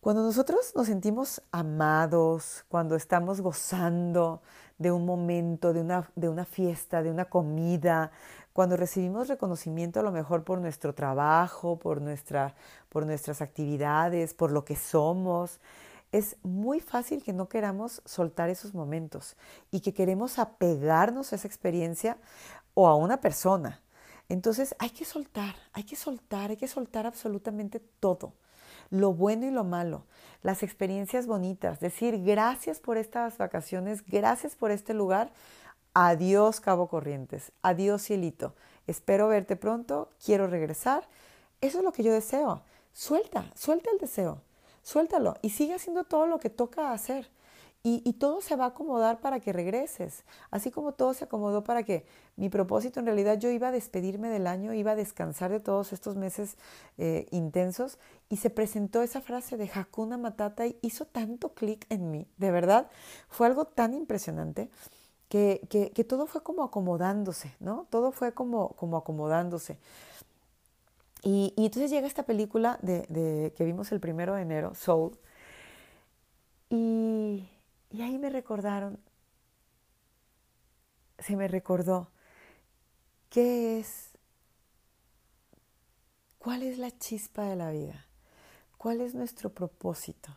cuando nosotros nos sentimos amados, cuando estamos gozando de un momento, de una, de una fiesta, de una comida, cuando recibimos reconocimiento a lo mejor por nuestro trabajo, por, nuestra, por nuestras actividades, por lo que somos, es muy fácil que no queramos soltar esos momentos y que queremos apegarnos a esa experiencia o a una persona. Entonces hay que soltar, hay que soltar, hay que soltar absolutamente todo, lo bueno y lo malo, las experiencias bonitas, decir gracias por estas vacaciones, gracias por este lugar, adiós Cabo Corrientes, adiós cielito, espero verte pronto, quiero regresar. Eso es lo que yo deseo. Suelta, suelta el deseo suéltalo y sigue haciendo todo lo que toca hacer. Y, todo se va a acomodar para que regreses, así como todo se acomodó para que mi propósito en realidad yo iba a despedirme del año, iba a descansar de todos estos meses eh, intensos y se presentó esa frase de Hakuna Matata y hizo tanto clic en mí, de verdad, fue algo tan impresionante que, que, todo fue como acomodándose, ¿no? Todo fue como, como acomodándose. Y, entonces llega esta película de, que vimos el primero de enero, Soul, y, y ahí me recordaron, se me recordó qué es, cuál es la chispa de la vida, cuál es nuestro propósito,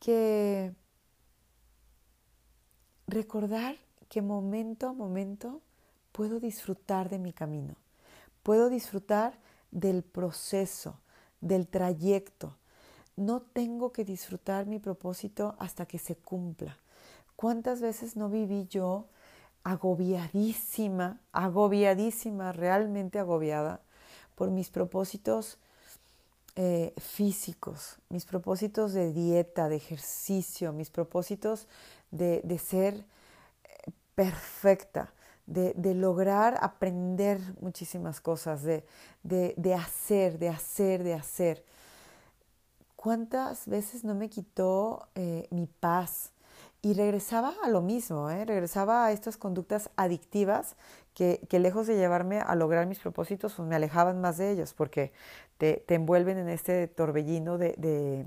que recordar que momento a momento puedo disfrutar de mi camino Puedo disfrutar del proceso, del trayecto. No tengo que disfrutar mi propósito hasta que se cumpla. ¿Cuántas veces no viví yo agobiadísima, agobiadísima, realmente agobiada por mis propósitos eh, físicos, mis propósitos de dieta, de ejercicio, mis propósitos de, ser eh, perfecta, de, lograr aprender muchísimas cosas, de, de, hacer, de hacer, de hacer. ¿Cuántas veces no me quitó eh, mi paz? Y regresaba a lo mismo, ¿eh? regresaba a estas conductas adictivas que, que, lejos de llevarme a lograr mis propósitos, pues me alejaban más de ellos, porque te, te envuelven en este torbellino de, de,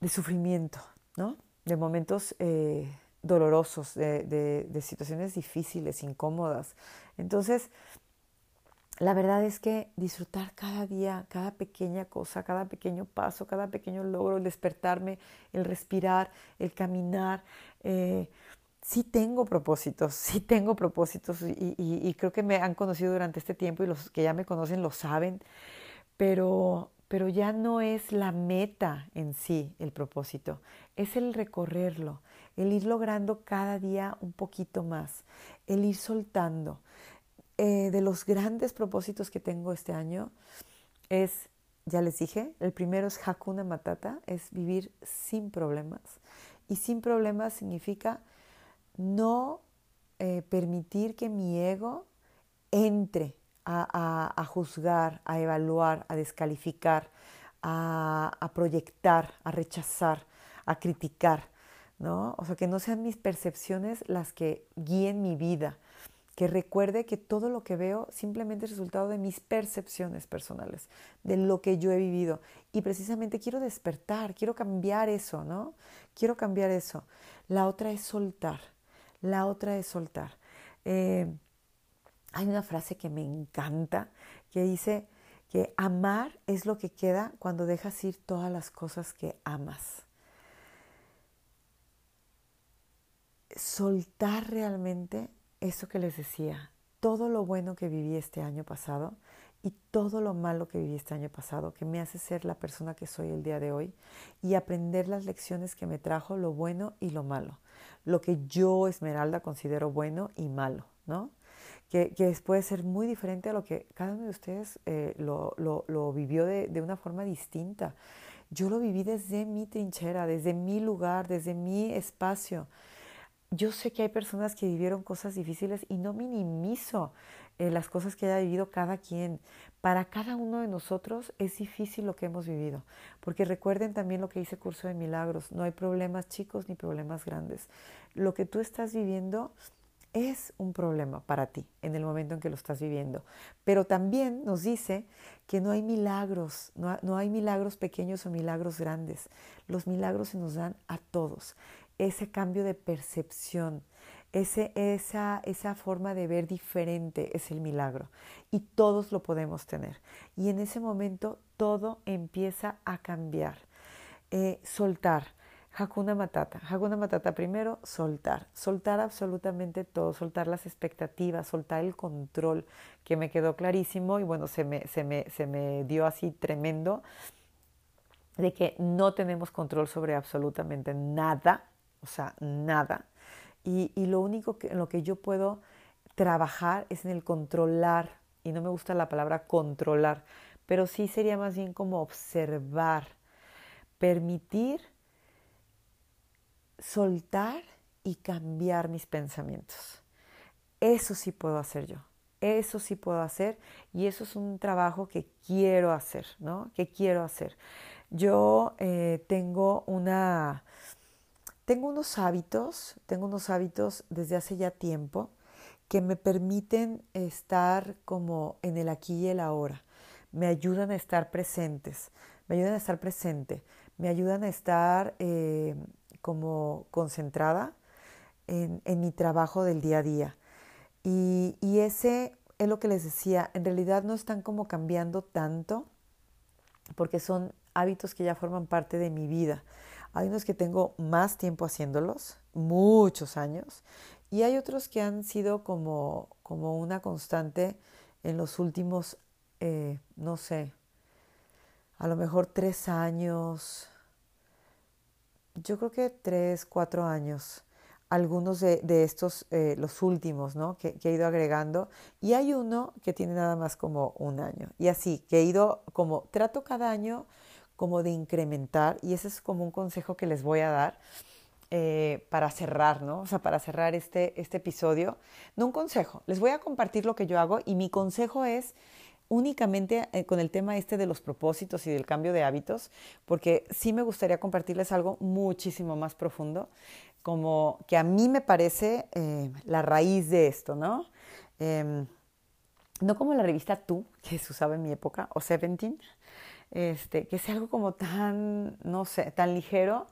de, sufrimiento, ¿no? de momentos eh, dolorosos, de, situaciones difíciles, incómodas. Entonces, la verdad es que disfrutar cada día, cada pequeña cosa, cada pequeño paso, cada pequeño logro, el despertarme, el respirar, el caminar, eh, sí tengo propósitos, sí tengo propósitos y, y, creo que me han conocido durante este tiempo y los que ya me conocen lo saben, pero, pero ya no es la meta en sí el propósito, es el recorrerlo, el ir logrando cada día un poquito más, el ir soltando. Eh, de los grandes propósitos que tengo este año es, ya les dije, el primero es Hakuna Matata, es vivir sin problemas. Y sin problemas significa no eh, permitir que mi ego entre a, juzgar, a evaluar, a descalificar, a, proyectar, a rechazar, a criticar, ¿no? O sea, que no sean mis percepciones las que guíen mi vida, que recuerde que todo lo que veo simplemente es resultado de mis percepciones personales, de lo que yo he vivido. Y precisamente quiero despertar, quiero cambiar eso, ¿no? Quiero cambiar eso. La otra es soltar, la otra es soltar. Eh, hay una frase que me encanta que dice que amar es lo que queda cuando dejas ir todas las cosas que amas. Soltar realmente eso que les decía, todo lo bueno que viví este año pasado y todo lo malo que viví este año pasado, que me hace ser la persona que soy el día de hoy y aprender las lecciones que me trajo lo bueno y lo malo, lo que yo, Esmeralda, considero bueno y malo, ¿no? Que, que puede ser muy diferente a lo que cada uno de ustedes eh, lo, lo, lo, vivió de, de una forma distinta. Yo lo viví desde mi trinchera, desde mi lugar, desde mi espacio yo sé que hay personas que vivieron cosas difíciles y no minimizo eh, las cosas que haya vivido cada quien. Para cada uno de nosotros es difícil lo que hemos vivido, porque recuerden también lo que dice Curso de Milagros, no hay problemas chicos ni problemas grandes. Lo que tú estás viviendo es un problema para ti en el momento en que lo estás viviendo, pero también nos dice que no hay milagros, no, no hay milagros pequeños o milagros grandes. Los milagros se nos dan a todos ese cambio de percepción, ese, esa, esa forma de ver diferente es el milagro. Y todos lo podemos tener. Y en ese momento todo empieza a cambiar. Eh, soltar. Hakuna Matata. Hakuna Matata primero, soltar. Soltar absolutamente todo, soltar las expectativas, soltar el control, que me quedó clarísimo y bueno, se me, se me, se me dio así tremendo de que no tenemos control sobre absolutamente nada o sea, nada. Y, lo único que, en lo que yo puedo trabajar es en el controlar, y no me gusta la palabra controlar, pero sí sería más bien como observar, permitir, soltar y cambiar mis pensamientos. Eso sí puedo hacer yo, eso sí puedo hacer y eso es un trabajo que quiero hacer, ¿no? Que quiero hacer. Yo eh, tengo una, tengo unos hábitos, tengo unos hábitos desde hace ya tiempo que me permiten estar como en el aquí y el ahora. Me ayudan a estar presentes, me ayudan a estar presente, me ayudan a estar eh, como concentrada en, mi trabajo del día a día. Y, y ese es lo que les decía, en realidad no están como cambiando tanto porque son hábitos que ya forman parte de mi vida. Hay unos que tengo más tiempo haciéndolos, muchos años, y hay otros que han sido como, como una constante en los últimos, eh, no sé, a lo mejor tres años, yo creo que tres, cuatro años, algunos de, estos, eh, los últimos, ¿no? Que, que, he ido agregando, y hay uno que tiene nada más como un año, y así, que he ido como, trato cada año como de incrementar, y ese es como un consejo que les voy a dar eh, para cerrar, ¿no? O sea, para cerrar este, este episodio. No un consejo, les voy a compartir lo que yo hago y mi consejo es únicamente eh, con el tema este de los propósitos y del cambio de hábitos, porque sí me gustaría compartirles algo muchísimo más profundo, como que a mí me parece eh, la raíz de esto, ¿no? Em, no como la revista Tú, que se usaba en mi época, o Seventeen, este, que sea algo como tan, no sé, tan ligero,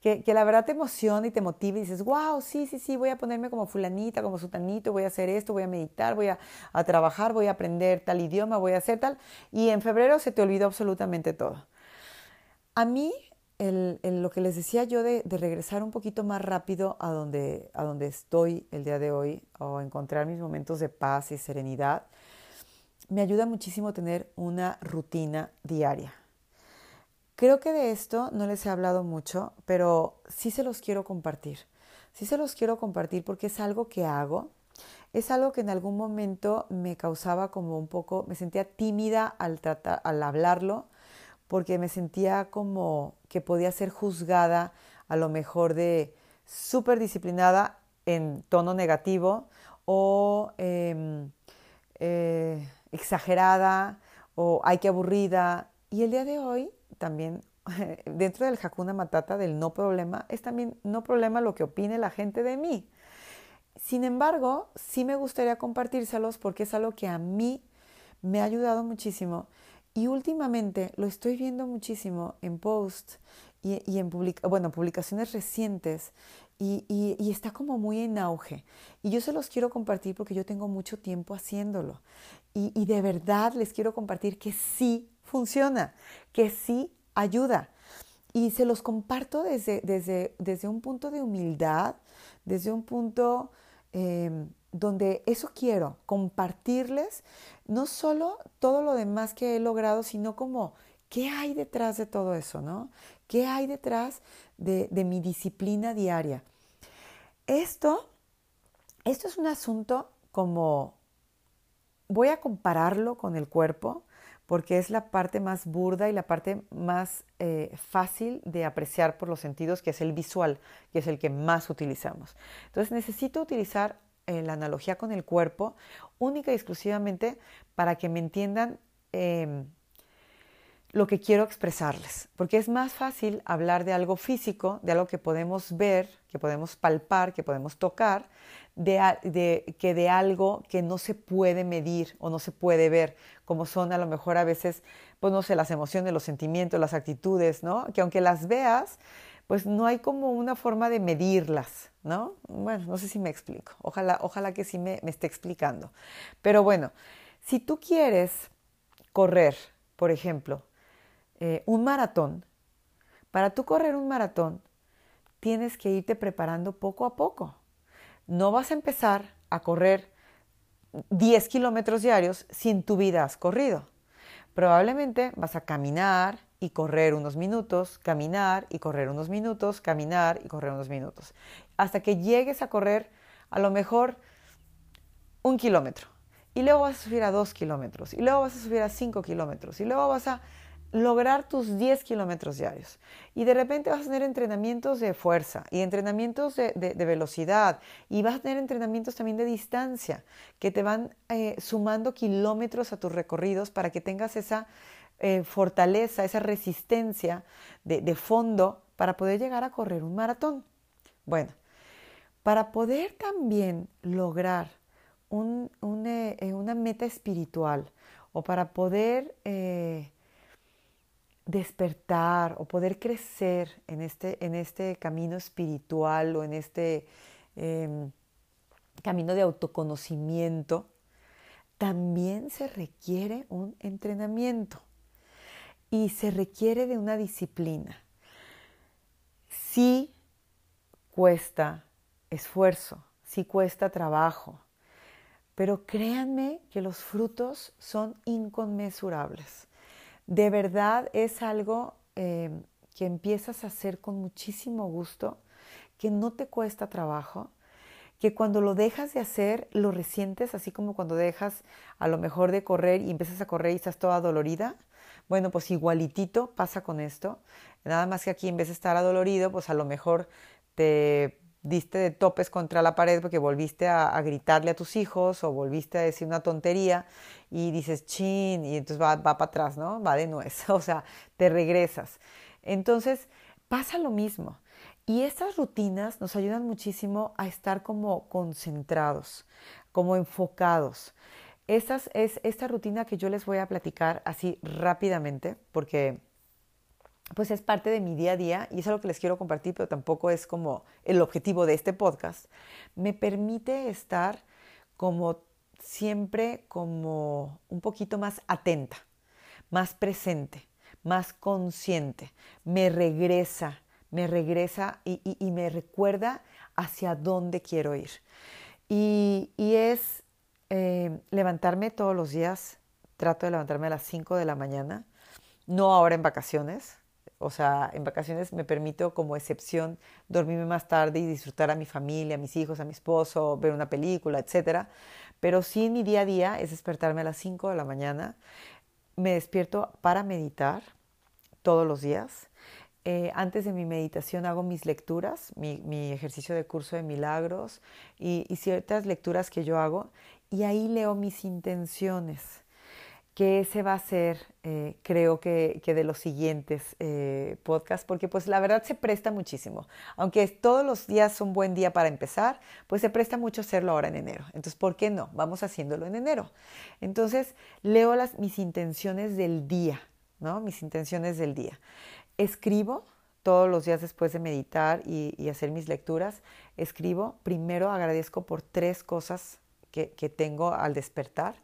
que, que, la verdad te emociona y te motiva y dices, wow, sí, sí, sí, voy a ponerme como fulanita, como sutanito, voy a hacer esto, voy a meditar, voy a, a trabajar, voy a aprender tal idioma, voy a hacer tal, y en febrero se te olvidó absolutamente todo. A mí, el, lo que les decía yo de, de, regresar un poquito más rápido a donde, a donde estoy el día de hoy, o encontrar mis momentos de paz y serenidad, me ayuda muchísimo tener una rutina diaria. Creo que de esto no les he hablado mucho, pero sí se los quiero compartir. Sí se los quiero compartir porque es algo que hago. Es algo que en algún momento me causaba como un poco, me sentía tímida al, tratar, al hablarlo, porque me sentía como que podía ser juzgada a lo mejor de súper disciplinada en tono negativo o em, eh, exagerada o ay que aburrida. Y el día de hoy también dentro del Hakuna Matata del no problema es también no problema lo que opine la gente de mí. Sin embargo, sí me gustaría compartírselos porque es algo que a mí me ha ayudado muchísimo y últimamente lo estoy viendo muchísimo en posts y, en bueno, publicaciones recientes y, y, está como muy en auge. Y yo se los quiero compartir porque yo tengo mucho tiempo haciéndolo. Y, de verdad les quiero compartir que sí funciona, que sí ayuda. Y se los comparto desde, desde, desde un punto de humildad, desde un punto em, donde eso quiero, compartirles no solo todo lo demás que he logrado, sino como qué hay detrás de todo eso, ¿no? ¿Qué hay detrás de, de mi disciplina diaria? Esto, esto es un asunto como, voy a compararlo con el cuerpo, porque es la parte más burda y la parte más eh, fácil de apreciar por los sentidos, que es el visual, que es el que más utilizamos. Entonces necesito utilizar eh, la analogía con el cuerpo única y exclusivamente para que me entiendan em, lo que quiero expresarles, porque es más fácil hablar de algo físico, de algo que podemos ver, que podemos palpar, que podemos tocar, de, que de algo que no se puede medir o no se puede ver, como son a lo mejor a veces, pues no sé, las emociones, los sentimientos, las actitudes, ¿no? Que aunque las veas, pues no hay como una forma de medirlas, ¿no? Bueno, no sé si me explico, ojalá, ojalá que sí me, esté explicando. Pero bueno, si tú quieres correr, por ejemplo, eh, un maratón, para tú correr un maratón, tienes que irte preparando poco a poco no vas a empezar a correr 10 kilómetros diarios si en tu vida has corrido. Probablemente vas a caminar y correr unos minutos, caminar y correr unos minutos, caminar y correr unos minutos, hasta que llegues a correr a lo mejor un kilómetro. Y luego vas a subir a dos kilómetros, y luego vas a subir a cinco kilómetros, y luego vas a lograr tus 10 kilómetros diarios. Y de repente vas a tener entrenamientos de fuerza y entrenamientos de, velocidad y vas a tener entrenamientos también de distancia que te van eh, sumando kilómetros a tus recorridos para que tengas esa eh, fortaleza, esa resistencia de, fondo para poder llegar a correr un maratón. Bueno, para poder también lograr eh, una meta espiritual o para poder despertar o poder crecer en este, en este camino espiritual o en este em, camino de autoconocimiento, también se requiere un entrenamiento y se requiere de una disciplina. Sí cuesta esfuerzo, sí cuesta trabajo, pero créanme que los frutos son inconmensurables de verdad es algo eh, que empiezas a hacer con muchísimo gusto, que no te cuesta trabajo, que cuando lo dejas de hacer lo resientes, así como cuando dejas a lo mejor de correr y empiezas a correr y estás toda dolorida. Bueno, pues igualitito pasa con esto. Nada más que aquí en vez de estar adolorido, pues a lo mejor te diste de topes contra la pared porque volviste a, gritarle a tus hijos o volviste a decir una tontería y dices chin y entonces va, va para atrás, ¿no? Va de nuez, o sea, te regresas. Entonces pasa lo mismo. Y estas rutinas nos ayudan muchísimo a estar como concentrados, como enfocados. Esta es esta rutina que yo les voy a platicar así rápidamente porque pues es parte de mi día a día y es algo que les quiero compartir, pero tampoco es como el objetivo de este podcast. Me permite estar como siempre como un poquito más atenta, más presente, más consciente. Me regresa, me regresa y, me recuerda hacia dónde quiero ir. Y, es eh, levantarme todos los días, trato de levantarme a las 5 de la mañana, no ahora en vacaciones, o sea, en vacaciones me permito como excepción dormirme más tarde y disfrutar a mi familia, a mis hijos, a mi esposo, ver una película, etc. Pero sí en mi día a día es despertarme a las 5 de la mañana. Me despierto para meditar todos los días. Eh, antes de mi meditación hago mis lecturas, mi, ejercicio de curso de milagros y, y ciertas lecturas que yo hago y ahí leo mis intenciones. Que ese va a ser, eh, creo que, de los siguientes eh, podcasts, porque pues la verdad se presta muchísimo. Aunque todos los días son buen día para empezar, pues se presta mucho hacerlo ahora en enero. Entonces, ¿por qué no? Vamos haciéndolo en enero. Entonces, leo las, mis intenciones del día, ¿no? Mis intenciones del día. Escribo todos los días después de meditar y, y hacer mis lecturas, escribo, primero agradezco por tres cosas que, tengo al despertar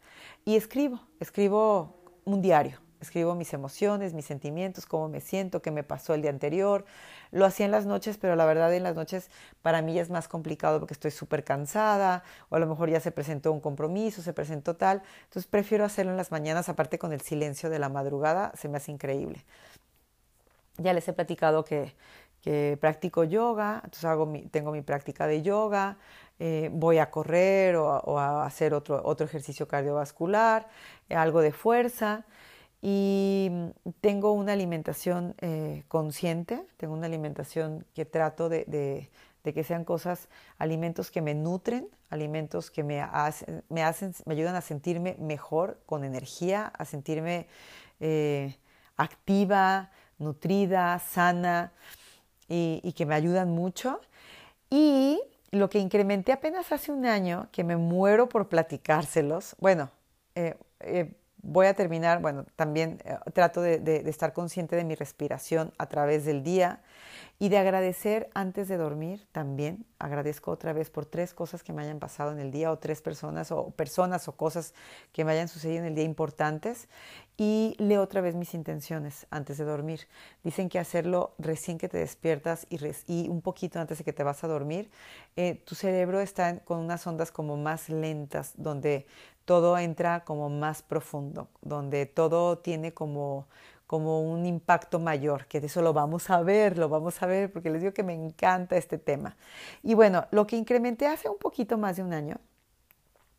y escribo, escribo un diario, escribo mis emociones, mis sentimientos, cómo me siento, qué me pasó el día anterior. Lo hacía en las noches, pero la verdad en las noches para mí es más complicado porque estoy súper cansada o a lo mejor ya se presentó un compromiso, se presentó tal. Entonces prefiero hacerlo en las mañanas, aparte con el silencio de la madrugada, se me hace increíble. Ya les he platicado que, que practico yoga, entonces hago tengo mi práctica de yoga, eh, voy a correr o a, hacer otro, otro ejercicio cardiovascular, eh, algo de fuerza y tengo una alimentación eh, consciente, tengo una alimentación que trato de, que sean cosas, alimentos que me nutren, alimentos que me, hacen, me, hacen, me ayudan a sentirme mejor, con energía, a sentirme activa, nutrida, sana y, y que me ayudan mucho. Y lo que incrementé apenas hace un año, que me muero por platicárselos, bueno, eh, eh, voy a terminar, bueno, también eh, trato de, estar consciente de mi respiración a través del día y de agradecer antes de dormir también. Agradezco otra vez por tres cosas que me hayan pasado en el día o tres personas o personas o cosas que me hayan sucedido en el día importantes y leo otra vez mis intenciones antes de dormir. Dicen que hacerlo recién que te despiertas y, un poquito antes de que te vas a dormir, eh, tu cerebro está con unas ondas como más lentas, donde todo entra como más profundo, donde todo tiene como como un impacto mayor, que de eso lo vamos a ver, lo vamos a ver, porque les digo que me encanta este tema. Y bueno, lo que incrementé hace un poquito más de un año,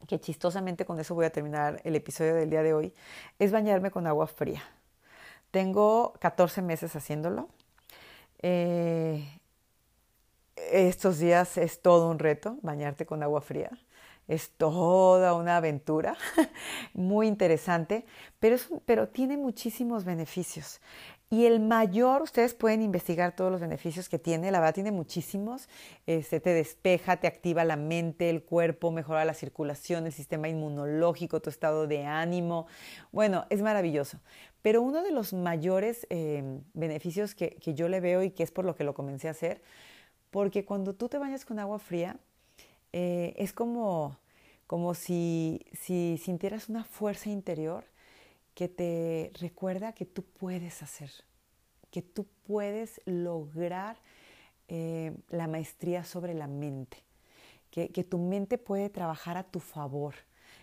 que chistosamente con eso voy a terminar el episodio del día de hoy, es bañarme con agua fría. Tengo 14 meses haciéndolo. Eh, estos días es todo un reto bañarte con agua fría es toda una aventura muy interesante, pero, pero tiene muchísimos beneficios. Y el mayor, ustedes pueden investigar todos los beneficios que tiene, la verdad tiene muchísimos. Se te despeja, te activa la mente, el cuerpo, mejora la circulación, el sistema inmunológico, tu estado de ánimo. Bueno, es maravilloso. Pero uno de los mayores em, beneficios que, que yo le veo y que es por lo que lo comencé a hacer, porque cuando tú te bañas con agua fría, eh, es como, como si, si sintieras una fuerza interior que te recuerda que tú puedes hacer, que tú puedes lograr eh, la maestría sobre la mente, que, tu mente puede trabajar a tu favor,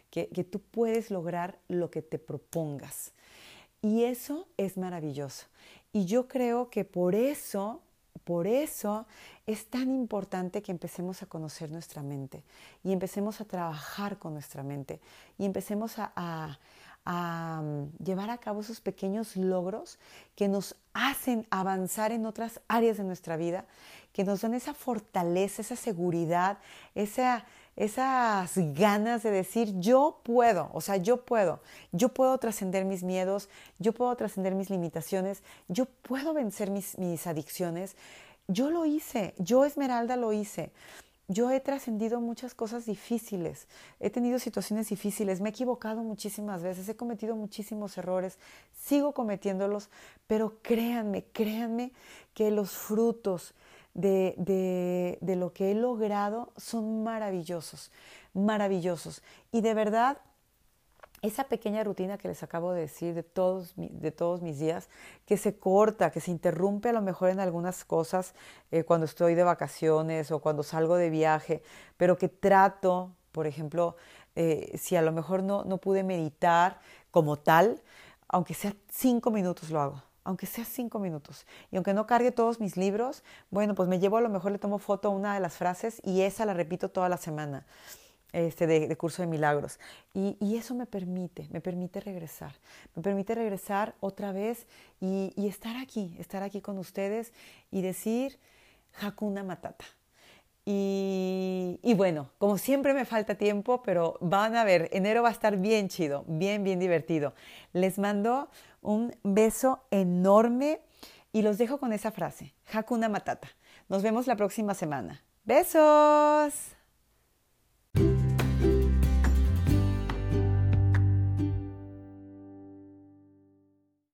que, que tú puedes lograr lo que te propongas. Y eso es maravilloso. Y yo creo que por eso por eso es tan importante que empecemos a conocer nuestra mente y empecemos a trabajar con nuestra mente y empecemos a, mm, llevar a cabo esos pequeños logros que nos hacen avanzar en otras áreas de nuestra vida, que nos dan esa fortaleza, esa seguridad, esa, esas ganas de decir yo puedo, o sea, yo puedo, yo puedo trascender mis miedos, yo puedo trascender mis limitaciones, yo puedo vencer mis, mis adicciones. Yo lo hice, yo Esmeralda lo hice. Yo he trascendido muchas cosas difíciles, he tenido situaciones difíciles, me he equivocado muchísimas veces, he cometido muchísimos errores, sigo cometiéndolos, pero créanme, créanme que los frutos, de, de, lo que he logrado son maravillosos, maravillosos. Y de verdad, esa pequeña rutina que les acabo de decir de todos, de todos mis días, que se corta, que se interrumpe a lo mejor en algunas cosas eh, cuando estoy de vacaciones o cuando salgo de viaje, pero que trato, por ejemplo, eh, si a lo mejor no, no pude meditar como tal, aunque sea cinco minutos lo hago aunque sea cinco minutos. Y aunque no cargue todos mis libros, bueno, pues me llevo a lo mejor le tomo foto a una de las frases y esa la repito toda la semana este, de, curso de milagros. Y, eso me permite, me permite regresar, me permite regresar otra vez y, estar aquí, estar aquí con ustedes y decir Hakuna Matata. Y, y, bueno, como siempre me falta tiempo, pero van a ver, enero va a estar bien chido, bien, bien divertido. Les mando un beso enorme y los dejo con esa frase, Hakuna Matata. Nos vemos la próxima semana. Besos.